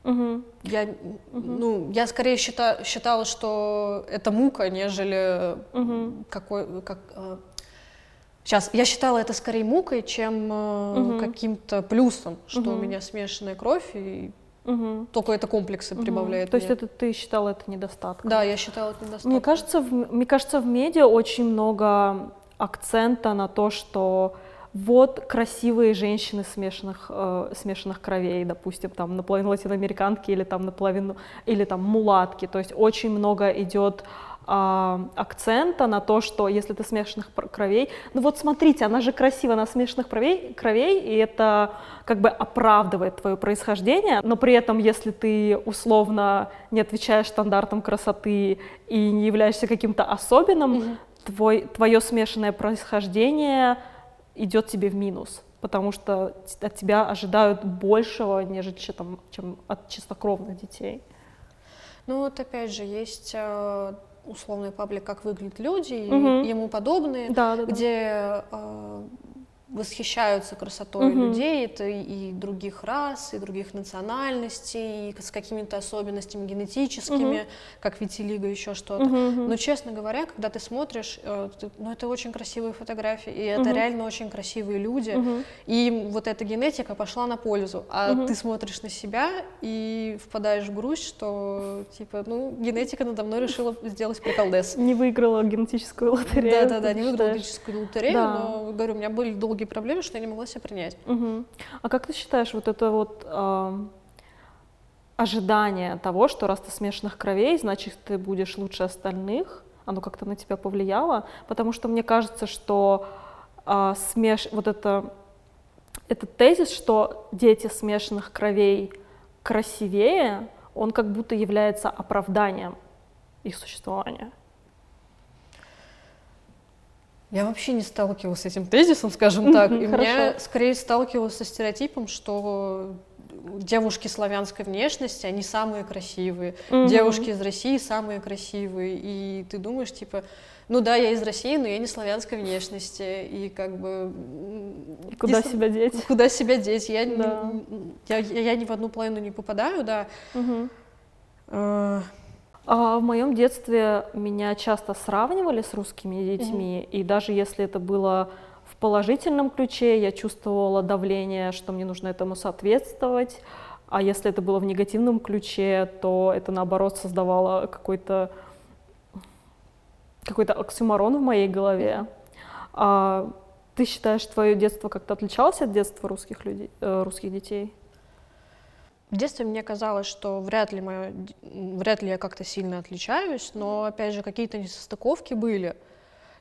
Угу. Я, угу. ну, я скорее счита, считала, что это мука, нежели угу. какой, как, Сейчас, э, я считала это скорее мукой, чем угу. каким-то плюсом, что угу. у меня смешанная кровь, и Угу. Только это комплексы угу. прибавляет. То есть это ты считала это недостатком? Да, я считала это недостатком. Мне кажется, в, мне кажется, в медиа очень много акцента на то, что вот красивые женщины смешанных, э, смешанных кровей, допустим, там наполовину латиноамериканки или там наполовину, или там мулатки. То есть очень много идет а, акцента на то, что если ты смешанных кровей, ну вот смотрите, она же красивая, она смешанных кровей, кровей, и это как бы оправдывает твое происхождение, но при этом, если ты условно не отвечаешь стандартам красоты и не являешься каким-то особенным, mm-hmm. твой, твое смешанное происхождение идет тебе в минус потому что от тебя ожидают большего, нежели чем, чем от чистокровных детей. Ну вот опять же, есть э, условный паблик «Как выглядят люди» угу. и ему подобные, да, да, где э, восхищаются красотой угу. людей, это и других рас, и других национальностей, и с какими-то особенностями генетическими, угу. как витилиго, еще что-то. Угу. Но, честно говоря, когда ты смотришь, э, ну, это очень красивые фотографии, и это угу. реально очень красивые люди, угу. и вот эта генетика пошла на пользу, а угу. ты смотришь на себя и впадаешь в грусть, что, типа, ну, генетика надо мной решила сделать приколдес. Не выиграла генетическую лотерею. Да-да-да, не выиграла генетическую лотерею, да. но, говорю, у меня были долгие долгие проблемы, что я не могла себя принять. Угу. А как ты считаешь, вот это вот э, ожидание того, что раз ты смешанных кровей, значит, ты будешь лучше остальных, оно как-то на тебя повлияло? Потому что мне кажется, что э, смеш... вот это, этот тезис, что дети смешанных кровей красивее, он как будто является оправданием их существования. Я вообще не сталкивалась с этим тезисом, скажем так. И меня скорее сталкивалась со стереотипом, что девушки славянской внешности, они самые красивые. Девушки из России самые красивые. И ты думаешь, типа, ну да, я из России, но я не славянской внешности. И как бы... И куда себя деть? Куда себя деть? Я, да. не, я, я ни в одну половину не попадаю, да. А в моем детстве меня часто сравнивали с русскими детьми, mm-hmm. и даже если это было в положительном ключе, я чувствовала давление, что мне нужно этому соответствовать, а если это было в негативном ключе, то это наоборот создавало какой-то какой-то оксюмарон в моей голове. А ты считаешь, твое детство как-то отличалось от детства русских людей, э, русских детей? В детстве мне казалось, что вряд ли, моё, вряд ли я как-то сильно отличаюсь, но, опять же, какие-то несостыковки были.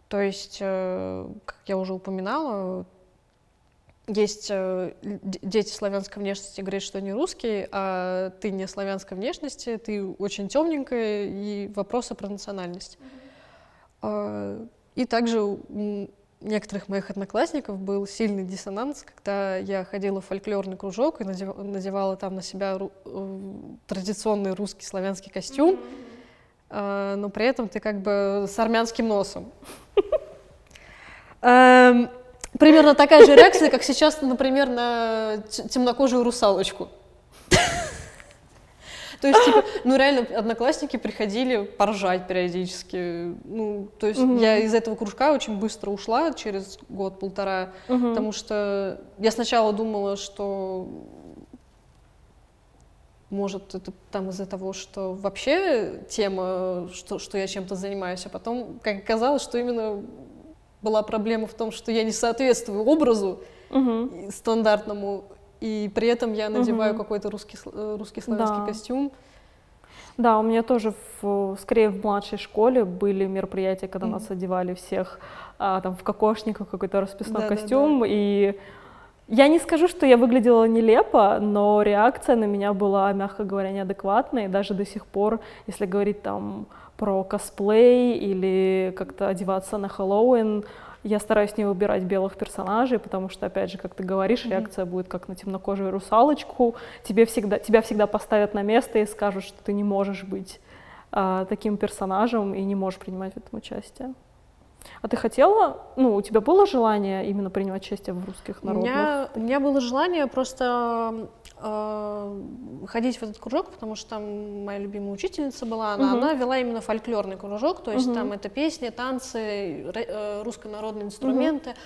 То есть, э, как я уже упоминала, есть э, дети славянской внешности говорят, что они русские, а ты не славянской внешности, ты очень темненькая, и вопросы про национальность. Mm-hmm. И также некоторых моих одноклассников был сильный диссонанс, когда я ходила в фольклорный кружок и надевала там на себя ру- э, традиционный русский славянский костюм, mm-hmm. но при этом ты как бы с армянским носом. [laughs] Эм, примерно такая же реакция, как сейчас, например, на темнокожую русалочку. То есть, типа, ну реально, одноклассники приходили поржать периодически. Ну, то есть угу. я из этого кружка очень быстро ушла, через год-полтора, угу. потому что я сначала думала, что может, это там из-за того, что вообще тема, что, что я чем-то занимаюсь, а потом, как оказалось, что именно была проблема в том, что я не соответствую образу угу. стандартному, и при этом я надеваю угу. какой-то русский, э, русский славянский да. костюм. Да, у меня тоже в, скорее в младшей школе были мероприятия, когда mm нас одевали всех а, там в кокошниках, какой-то расписной да, костюм, да, да. и я не скажу, что я выглядела нелепо, но реакция на меня была, мягко говоря, неадекватной, даже до сих пор, если говорить там про косплей или как-то одеваться на Хэллоуин, я стараюсь не выбирать белых персонажей, потому что, опять же, как ты говоришь, mm-hmm. реакция будет как на темнокожую русалочку. Тебе всегда, тебя всегда поставят на место и скажут, что ты не можешь быть а, таким персонажем и не можешь принимать в этом участие. А ты хотела, ну, у тебя было желание именно принимать участие в русских народных? У меня, у меня было желание просто э, ходить в этот кружок, потому что там моя любимая учительница была, она, угу. она вела именно фольклорный кружок, то есть угу. там это песни, танцы, э, руссконародные инструменты. Угу.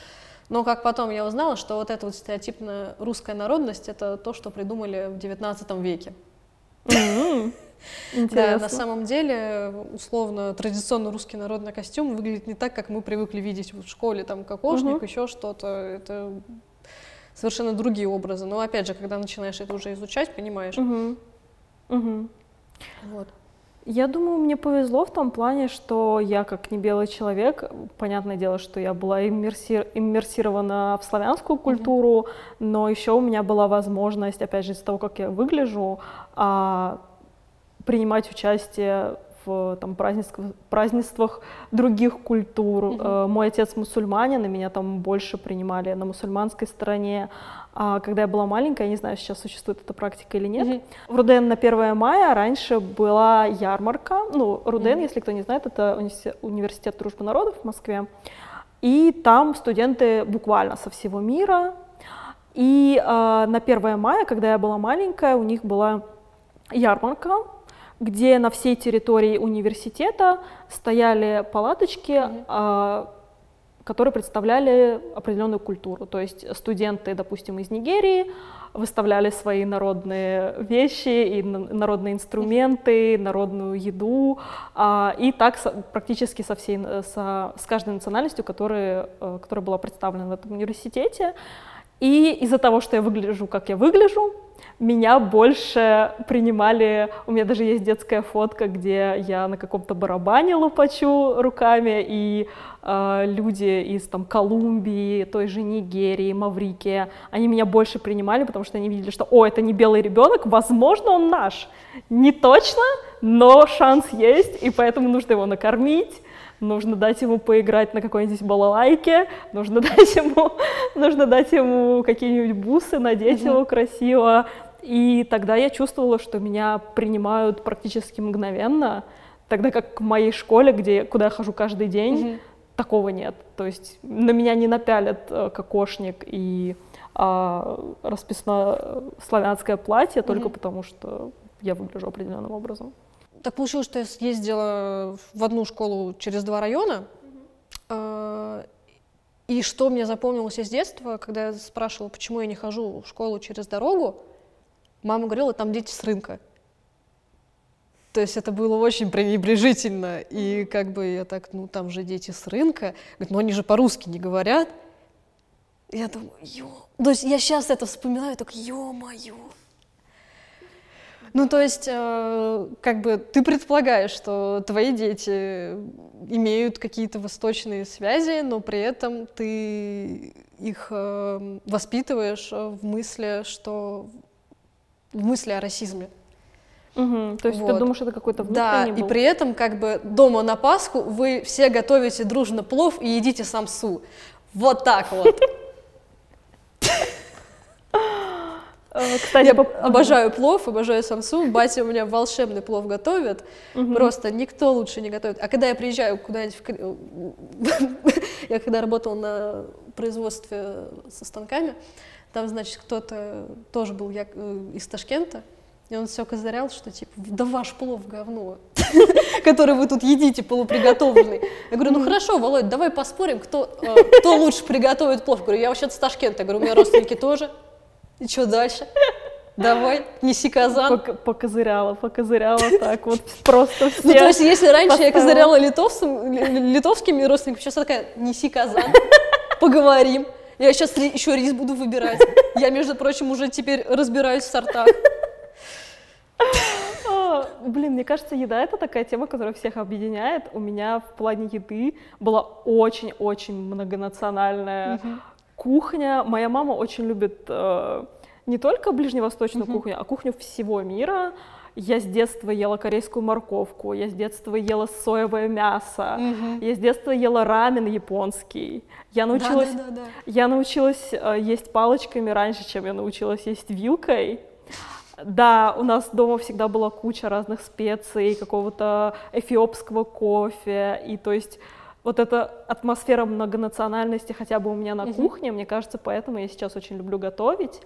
Но как потом я узнала, что вот эта вот стереотипная русская народность это то, что придумали в XIX веке. Да, на самом деле, условно, традиционно русский народный костюм выглядит не так, как мы привыкли видеть в школе, там, кокошник, угу. еще что-то. Это совершенно другие образы. Но опять же, когда начинаешь это уже изучать, понимаешь. Угу. Угу. Вот. Я думаю, мне повезло в том плане, что я как не белый человек, понятное дело, что я была иммерси... иммерсирована в славянскую культуру, mm-hmm. но еще у меня была возможность, опять же, из-за того, как я выгляжу, а, принимать участие в там, празднествах, празднествах других культур. Mm-hmm. Мой отец мусульманин, и меня там больше принимали на мусульманской стороне. А когда я была маленькая, я не знаю, сейчас существует эта практика или нет. Mm-hmm. В Руден на 1 мая раньше была ярмарка. Ну, Руден, mm-hmm. если кто не знает, это университет дружбы народов в Москве. и там студенты буквально со всего мира. И э, на 1 мая, когда я была маленькая, у них была ярмарка, где на всей территории университета стояли палаточки, mm-hmm. которые представляли определенную культуру. То есть студенты, допустим, из Нигерии выставляли свои народные вещи и народные инструменты, [laughs] народную еду, а, и так практически со всей, со, с каждой национальностью, которая, э, которая была представлена в этом университете. И из-за того, что я выгляжу, как я выгляжу, меня больше принимали, у меня даже есть детская фотка, где я на каком-то барабане лопачу руками, и э, люди из там Колумбии, той же Нигерии, Маврикия, они меня больше принимали, потому что они видели, что, о, это не белый ребенок, возможно, он наш. Не точно, но шанс есть, и поэтому нужно его накормить, нужно дать ему поиграть на какой-нибудь балалайке, нужно [laughs] дать ему, нужно дать ему какие-нибудь бусы, надеть его красиво. И тогда я чувствовала, что меня принимают практически мгновенно, тогда как в моей школе, где, куда я хожу каждый день, mm-hmm. такого нет. То есть на меня не напялят э, кокошник и а, расписное славянское платье mm-hmm. только потому, что я выгляжу определенным образом. Так получилось, что я съездила в одну школу через два района. Mm-hmm. И что мне запомнилось из детства, когда я спрашивала, почему я не хожу в школу через дорогу, мама говорила, там дети с рынка. То есть это было очень пренебрежительно. И как бы я так, ну там же дети с рынка. Говорит, ну они же по-русски не говорят. Я думаю, ё... То есть я сейчас это вспоминаю, так, ё-моё, ну, то есть, э, как бы ты предполагаешь, что твои дети имеют какие-то восточные связи, но при этом ты их э, воспитываешь в мысли, что в мысли о расизме. Угу, то есть вот. ты думаешь, это какой-то внутренний Да, был? и при этом как бы дома на Пасху вы все готовите дружно плов и едите самсу. Вот так вот. Э, кстати, я по... обожаю плов, обожаю самсу. Батя у меня волшебный плов готовит. Угу. Просто никто лучше не готовит. А когда я приезжаю куда-нибудь... В... [laughs] я когда работала на производстве со станками, там, значит, кто-то тоже был я... Э, из Ташкента, и он все козырял, что типа, да ваш плов говно, [laughs] который вы тут едите полуприготовленный. Я говорю, ну хорошо, Володь, давай поспорим, кто, э, кто лучше приготовит плов. Я говорю, я вообще-то с Ташкента. Я говорю, у меня родственники тоже. И что дальше? Давай, неси казан. Пок покозыряла, покозыряла так вот просто все. Ну, то есть, если раньше я козыряла литовцам, литовскими родственниками, сейчас такая, неси казан, поговорим. Я сейчас еще рис буду выбирать. Я, между прочим, уже теперь разбираюсь в сортах. О, блин, мне кажется, еда это такая тема, которая всех объединяет. У меня в плане еды была очень-очень многонациональная угу кухня. Моя мама очень любит э, не только ближневосточную uh-huh. кухню, а кухню всего мира. Я с детства ела корейскую морковку, я с детства ела соевое мясо, uh-huh. я с детства ела рамен японский. Я научилась, да, да, да, да. я научилась э, есть палочками раньше, чем я научилась есть вилкой. Да, у нас дома всегда была куча разных специй, какого-то эфиопского кофе, и то есть вот эта атмосфера многонациональности хотя бы у меня на кухне, мне кажется, поэтому я сейчас очень люблю готовить.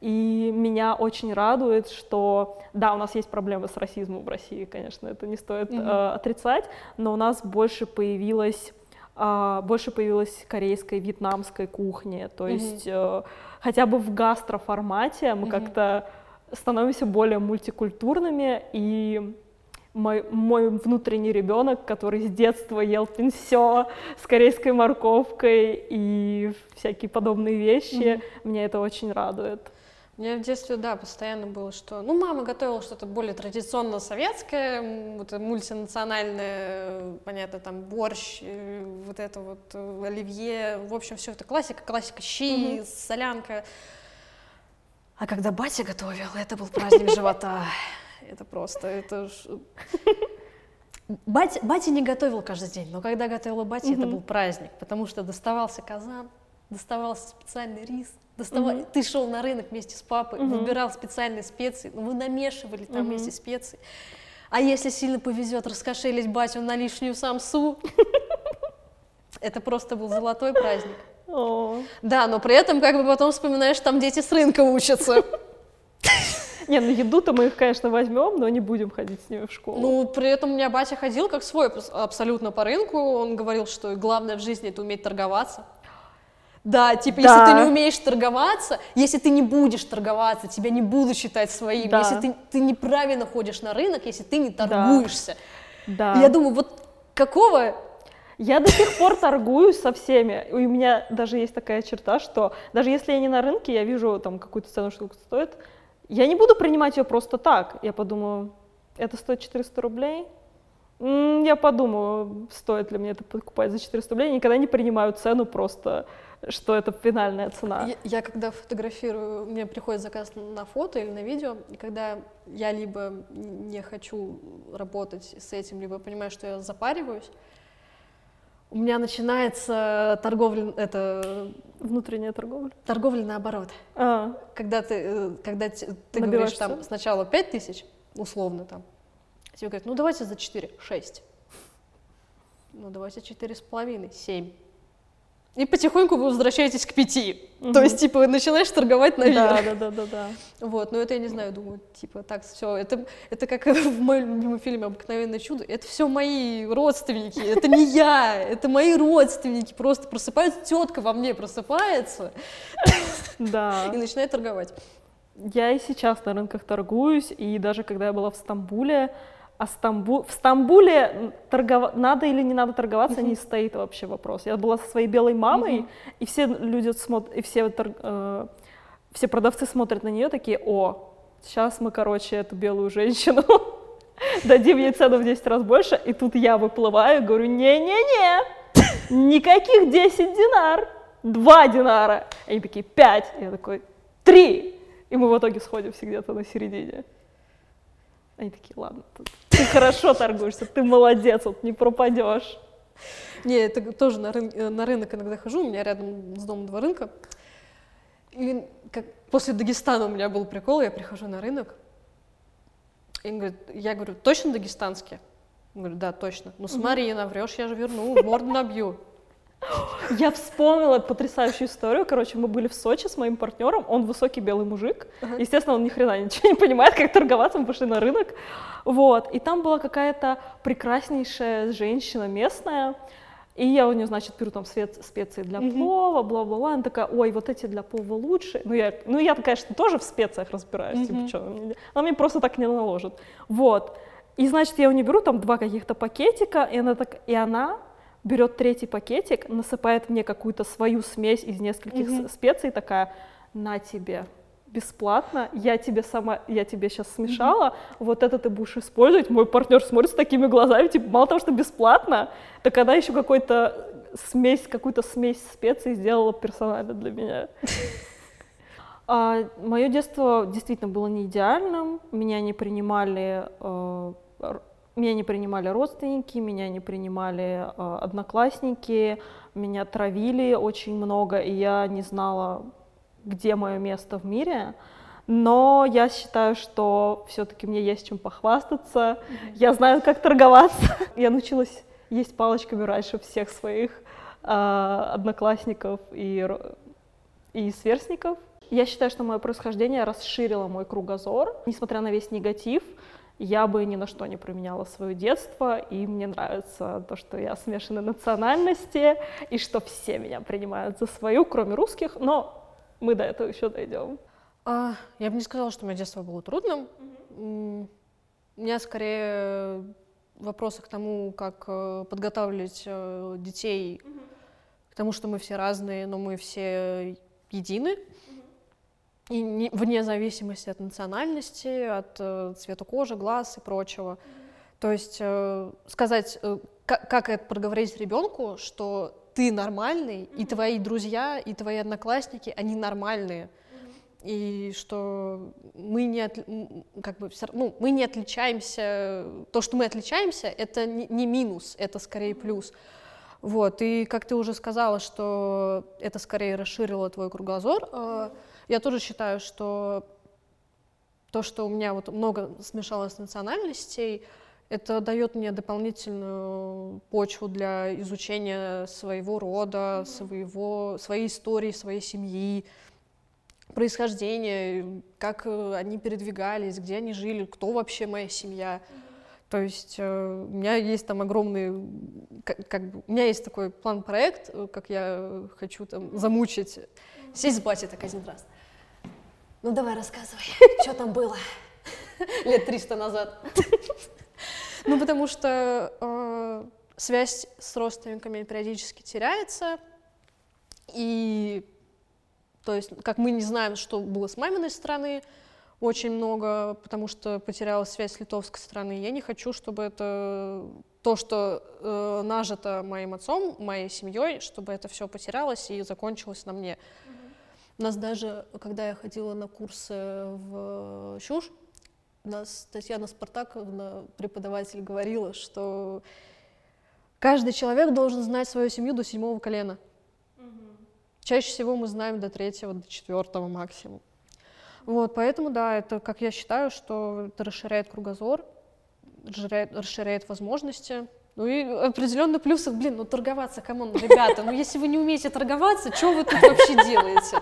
И меня очень радует, что да, у нас есть проблемы с расизмом в России, конечно, это не стоит mm э, отрицать, но у нас больше появилось Uh, больше появилась корейской, вьетнамской кухни, то mm-hmm. есть uh, хотя бы в гастроформате мы mm-hmm. как-то становимся более мультикультурными и мой, мой внутренний ребенок, который с детства ел пинсё с корейской морковкой и всякие подобные вещи. Mm-hmm. Меня это очень радует. У меня в детстве, да, постоянно было, что, ну, мама готовила что-то более традиционно советское, вот мультинациональное, понятно, там борщ, э, вот это вот э, оливье, в общем, все это классика, классика, щи, mm-hmm. солянка. А когда батя готовил, это был праздник [laughs] живота. Это просто, это. Батя, батя не готовил каждый день, но когда готовила батя, mm-hmm. это был праздник, потому что доставался казан, доставался специальный рис, доставал... mm-hmm. ты шел на рынок вместе с папой, mm-hmm. выбирал специальные специи, ну, вы намешивали там mm-hmm. вместе специи. А если сильно повезет раскошелить батю на лишнюю самсу, [laughs] Это просто был золотой праздник. Да, но при этом как бы потом вспоминаешь, там дети с рынка учатся. Не, ну еду-то мы их, конечно, возьмем, но не будем ходить с ними в школу. Ну, при этом у меня батя ходил как свой абсолютно по рынку. Он говорил, что главное в жизни это уметь торговаться. Да, типа, если Да. ты не умеешь торговаться, если ты не будешь торговаться, тебя не будут считать своим, Да. если ты, ты неправильно ходишь на рынок, если ты не торгуешься. да. Я думаю, вот какого Я до сих пор торгуюсь со всеми. У меня даже есть такая черта, что даже если я не на рынке, я вижу там какую-то цену, что стоит, я не буду принимать ее просто так. Я подумаю, это стоит 400 рублей? Я подумаю, стоит ли мне это покупать за 400 рублей. Я никогда не принимаю цену просто, что это финальная цена. Я, я когда фотографирую, мне приходит заказ на фото или на видео, и когда я либо не хочу работать с этим, либо понимаю, что я запариваюсь, у меня начинается торговля, это Внутренняя торговля. торговля наоборот. А, Когда ты, э, когда ты Набиваешь говоришь там цену? сначала 5 тысяч, условно там, тебе говорят, ну давайте за 4, 6. Ну давайте четыре с половиной, 7. И потихоньку вы возвращаетесь к пяти. То есть, типа, начинаешь торговать наверх. да, да, да, да, да. Вот, но это я не знаю, думаю, типа, так, все, это, это как [laughs] в моем любимом фильме «Обыкновенное чудо», это все мои родственники, это не я, это мои родственники, просто просыпаются, тетка во мне просыпается Да. [laughs] и начинает торговать. Я и сейчас на рынках торгуюсь, и даже когда я была в Стамбуле, а Стамбу... в Стамбуле торгова... надо или не надо торговаться, не стоит вообще вопрос. Я была со своей белой мамой, и все люди смотрят, и все, тор- э, все продавцы смотрят на нее такие, о, сейчас мы, короче, эту белую женщину [laughs] дадим ей цену в 10 раз больше, и тут я выплываю говорю, не-не-не, никаких 10 динар, 2 динара. Они такие, 5. Я такой, 3. И мы в итоге сходимся где-то на середине. Они такие, ладно, ты, ты хорошо торгуешься, ты молодец, вот не пропадешь. Не, это тоже на, рын- э, на рынок иногда хожу, у меня рядом с домом два рынка. И как после Дагестана у меня был прикол, я прихожу на рынок, и говорит, я говорю, точно дагестанский? Он говорит, да, точно. Ну смотри, наврешь, я же верну, морду набью. [laughs] Я вспомнила потрясающую историю. Короче, мы были в Сочи с моим партнером. Он высокий белый мужик. Естественно, он ни хрена ничего не понимает, как торговаться. Мы пошли на рынок. Вот. И там была какая-то прекраснейшая женщина местная. И я у нее, значит, беру там свет, специи для плова, бла-бла-бла. Она такая, ой, вот эти для плова лучше. Ну, я, ну, я конечно, тоже в специях разбираюсь. Типа, что? Она мне просто так не наложит. Вот. И, значит, я у нее беру там два каких-то пакетика, и она, так, и она берет третий пакетик, насыпает мне какую-то свою смесь из нескольких с- специй, такая, на тебе, бесплатно, я тебе сама, я тебе сейчас смешала, вот это ты будешь использовать. Мой партнер смотрит с такими глазами, типа, мало того, что бесплатно, так она еще какой-то смесь, какую-то смесь специй сделала персонально для меня. мое детство действительно было не идеальным, меня не принимали э, меня не принимали родственники, меня не принимали э, одноклассники, меня травили очень много, и я не знала, где мое место в мире. Но я считаю, что все-таки мне есть чем похвастаться. Я знаю, как торговаться. [laughs] Я научилась есть палочками раньше всех своих э, одноклассников и, и сверстников. Я считаю, что мое происхождение расширило мой кругозор. Несмотря на весь негатив, я бы ни на что не променяла свое детство, и мне нравится то, что я смешанной национальности, и что все меня принимают за свою, кроме русских, но мы до этого еще дойдем. А, я бы не сказала, что мое детство было трудным. М, У меня скорее вопросы к тому, как э, подготавливать э, детей к тому, что мы все разные, но мы все едины. И не- вне зависимости от национальности, от э, цвета кожи, глаз и прочего. То есть э, сказать, э, ка- как это проговорить ребенку, что ты нормальный, и твои друзья, и твои одноклассники, они нормальные. И что мы не, м, как бы, ну, мы не отличаемся, то, что мы отличаемся, это не, не минус, это скорее плюс. Вот, и как ты уже сказала, что это скорее расширило твой кругозор, э, я тоже считаю, что то, что у меня вот много смешалось национальностей, Это дает мне дополнительную почву для изучения своего рода, своего, своей истории, своей семьи, происхождения, как э, они передвигались, где они жили, кто вообще моя семья. То есть э, у меня есть там огромный, как, как бы, у меня есть такой план-проект, э, как я хочу там замучить, сесть с батей так один раз. Ну давай рассказывай, [laughs] что там было лет 300 назад. [laughs] Ну потому что э, связь с родственниками периодически теряется, и то есть как мы не знаем, что было с маминой стороны, очень много, потому что потеряла связь с литовской стороны. Я не хочу, чтобы это то, что э, нажито моим отцом, моей семьей, чтобы это все потерялось и закончилось на мне. Mm-hmm. У нас даже, когда я ходила на курсы в ЩУШ, у нас Татьяна Спартаковна, преподаватель, говорила, что каждый человек должен знать свою семью до седьмого колена. Mm-hmm. Чаще всего мы знаем до третьего, до четвертого максимум. Вот, поэтому, да, это, как я считаю, что это расширяет кругозор, расширяет возможности. Ну и определенные плюсы, блин, ну торговаться, come on, ребята, ну если вы не умеете торговаться, что вы тут вообще делаете?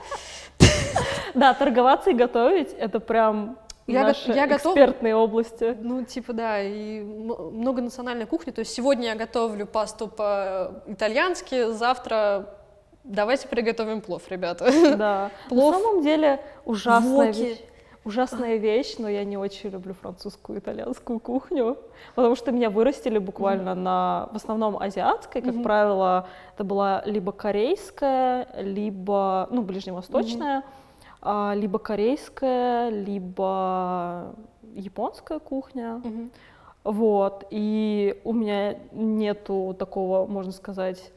Да, торговаться и готовить, это прям я, наши я экспертные готов... области. Ну, типа, да, и многонациональная кухня. То есть сегодня я готовлю пасту по-итальянски, завтра Давайте приготовим плов, ребята. Да. Плов. На самом деле ужасная вещь. Ужасная вещь, но я не очень люблю французскую итальянскую кухню, потому что меня вырастили буквально mm. на, в основном азиатской, как mm-hmm. правило, это была либо корейская, либо, ну, ближневосточная, mm-hmm. либо корейская, либо японская кухня. Mm-hmm. Вот, и у меня нету такого, можно сказать,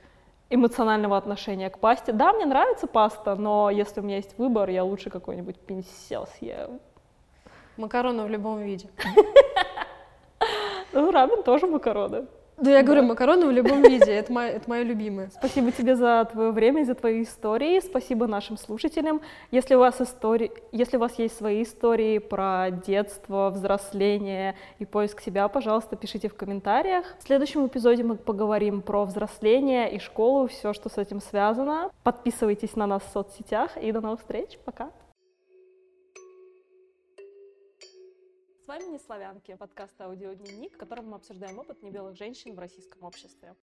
эмоционального отношения к пасте. Да, мне нравится паста, но если у меня есть выбор, я лучше какой-нибудь пинсел съем. Макароны в любом виде. Ну, рамен тоже макароны. Да, я говорю, макароны в любом виде, это мое, это мое любимое. Спасибо тебе за твое время и за твои истории, спасибо нашим слушателям. Если у вас истории, если у вас есть свои истории про детство, взросление и поиск себя, пожалуйста, пишите в комментариях. В следующем эпизоде мы поговорим про взросление и школу, все, что с этим связано. Подписывайтесь на нас в соцсетях и до новых встреч, пока! С вами «Не славянки», подкаст «Аудиодневник», в котором мы обсуждаем опыт небелых женщин в российском обществе.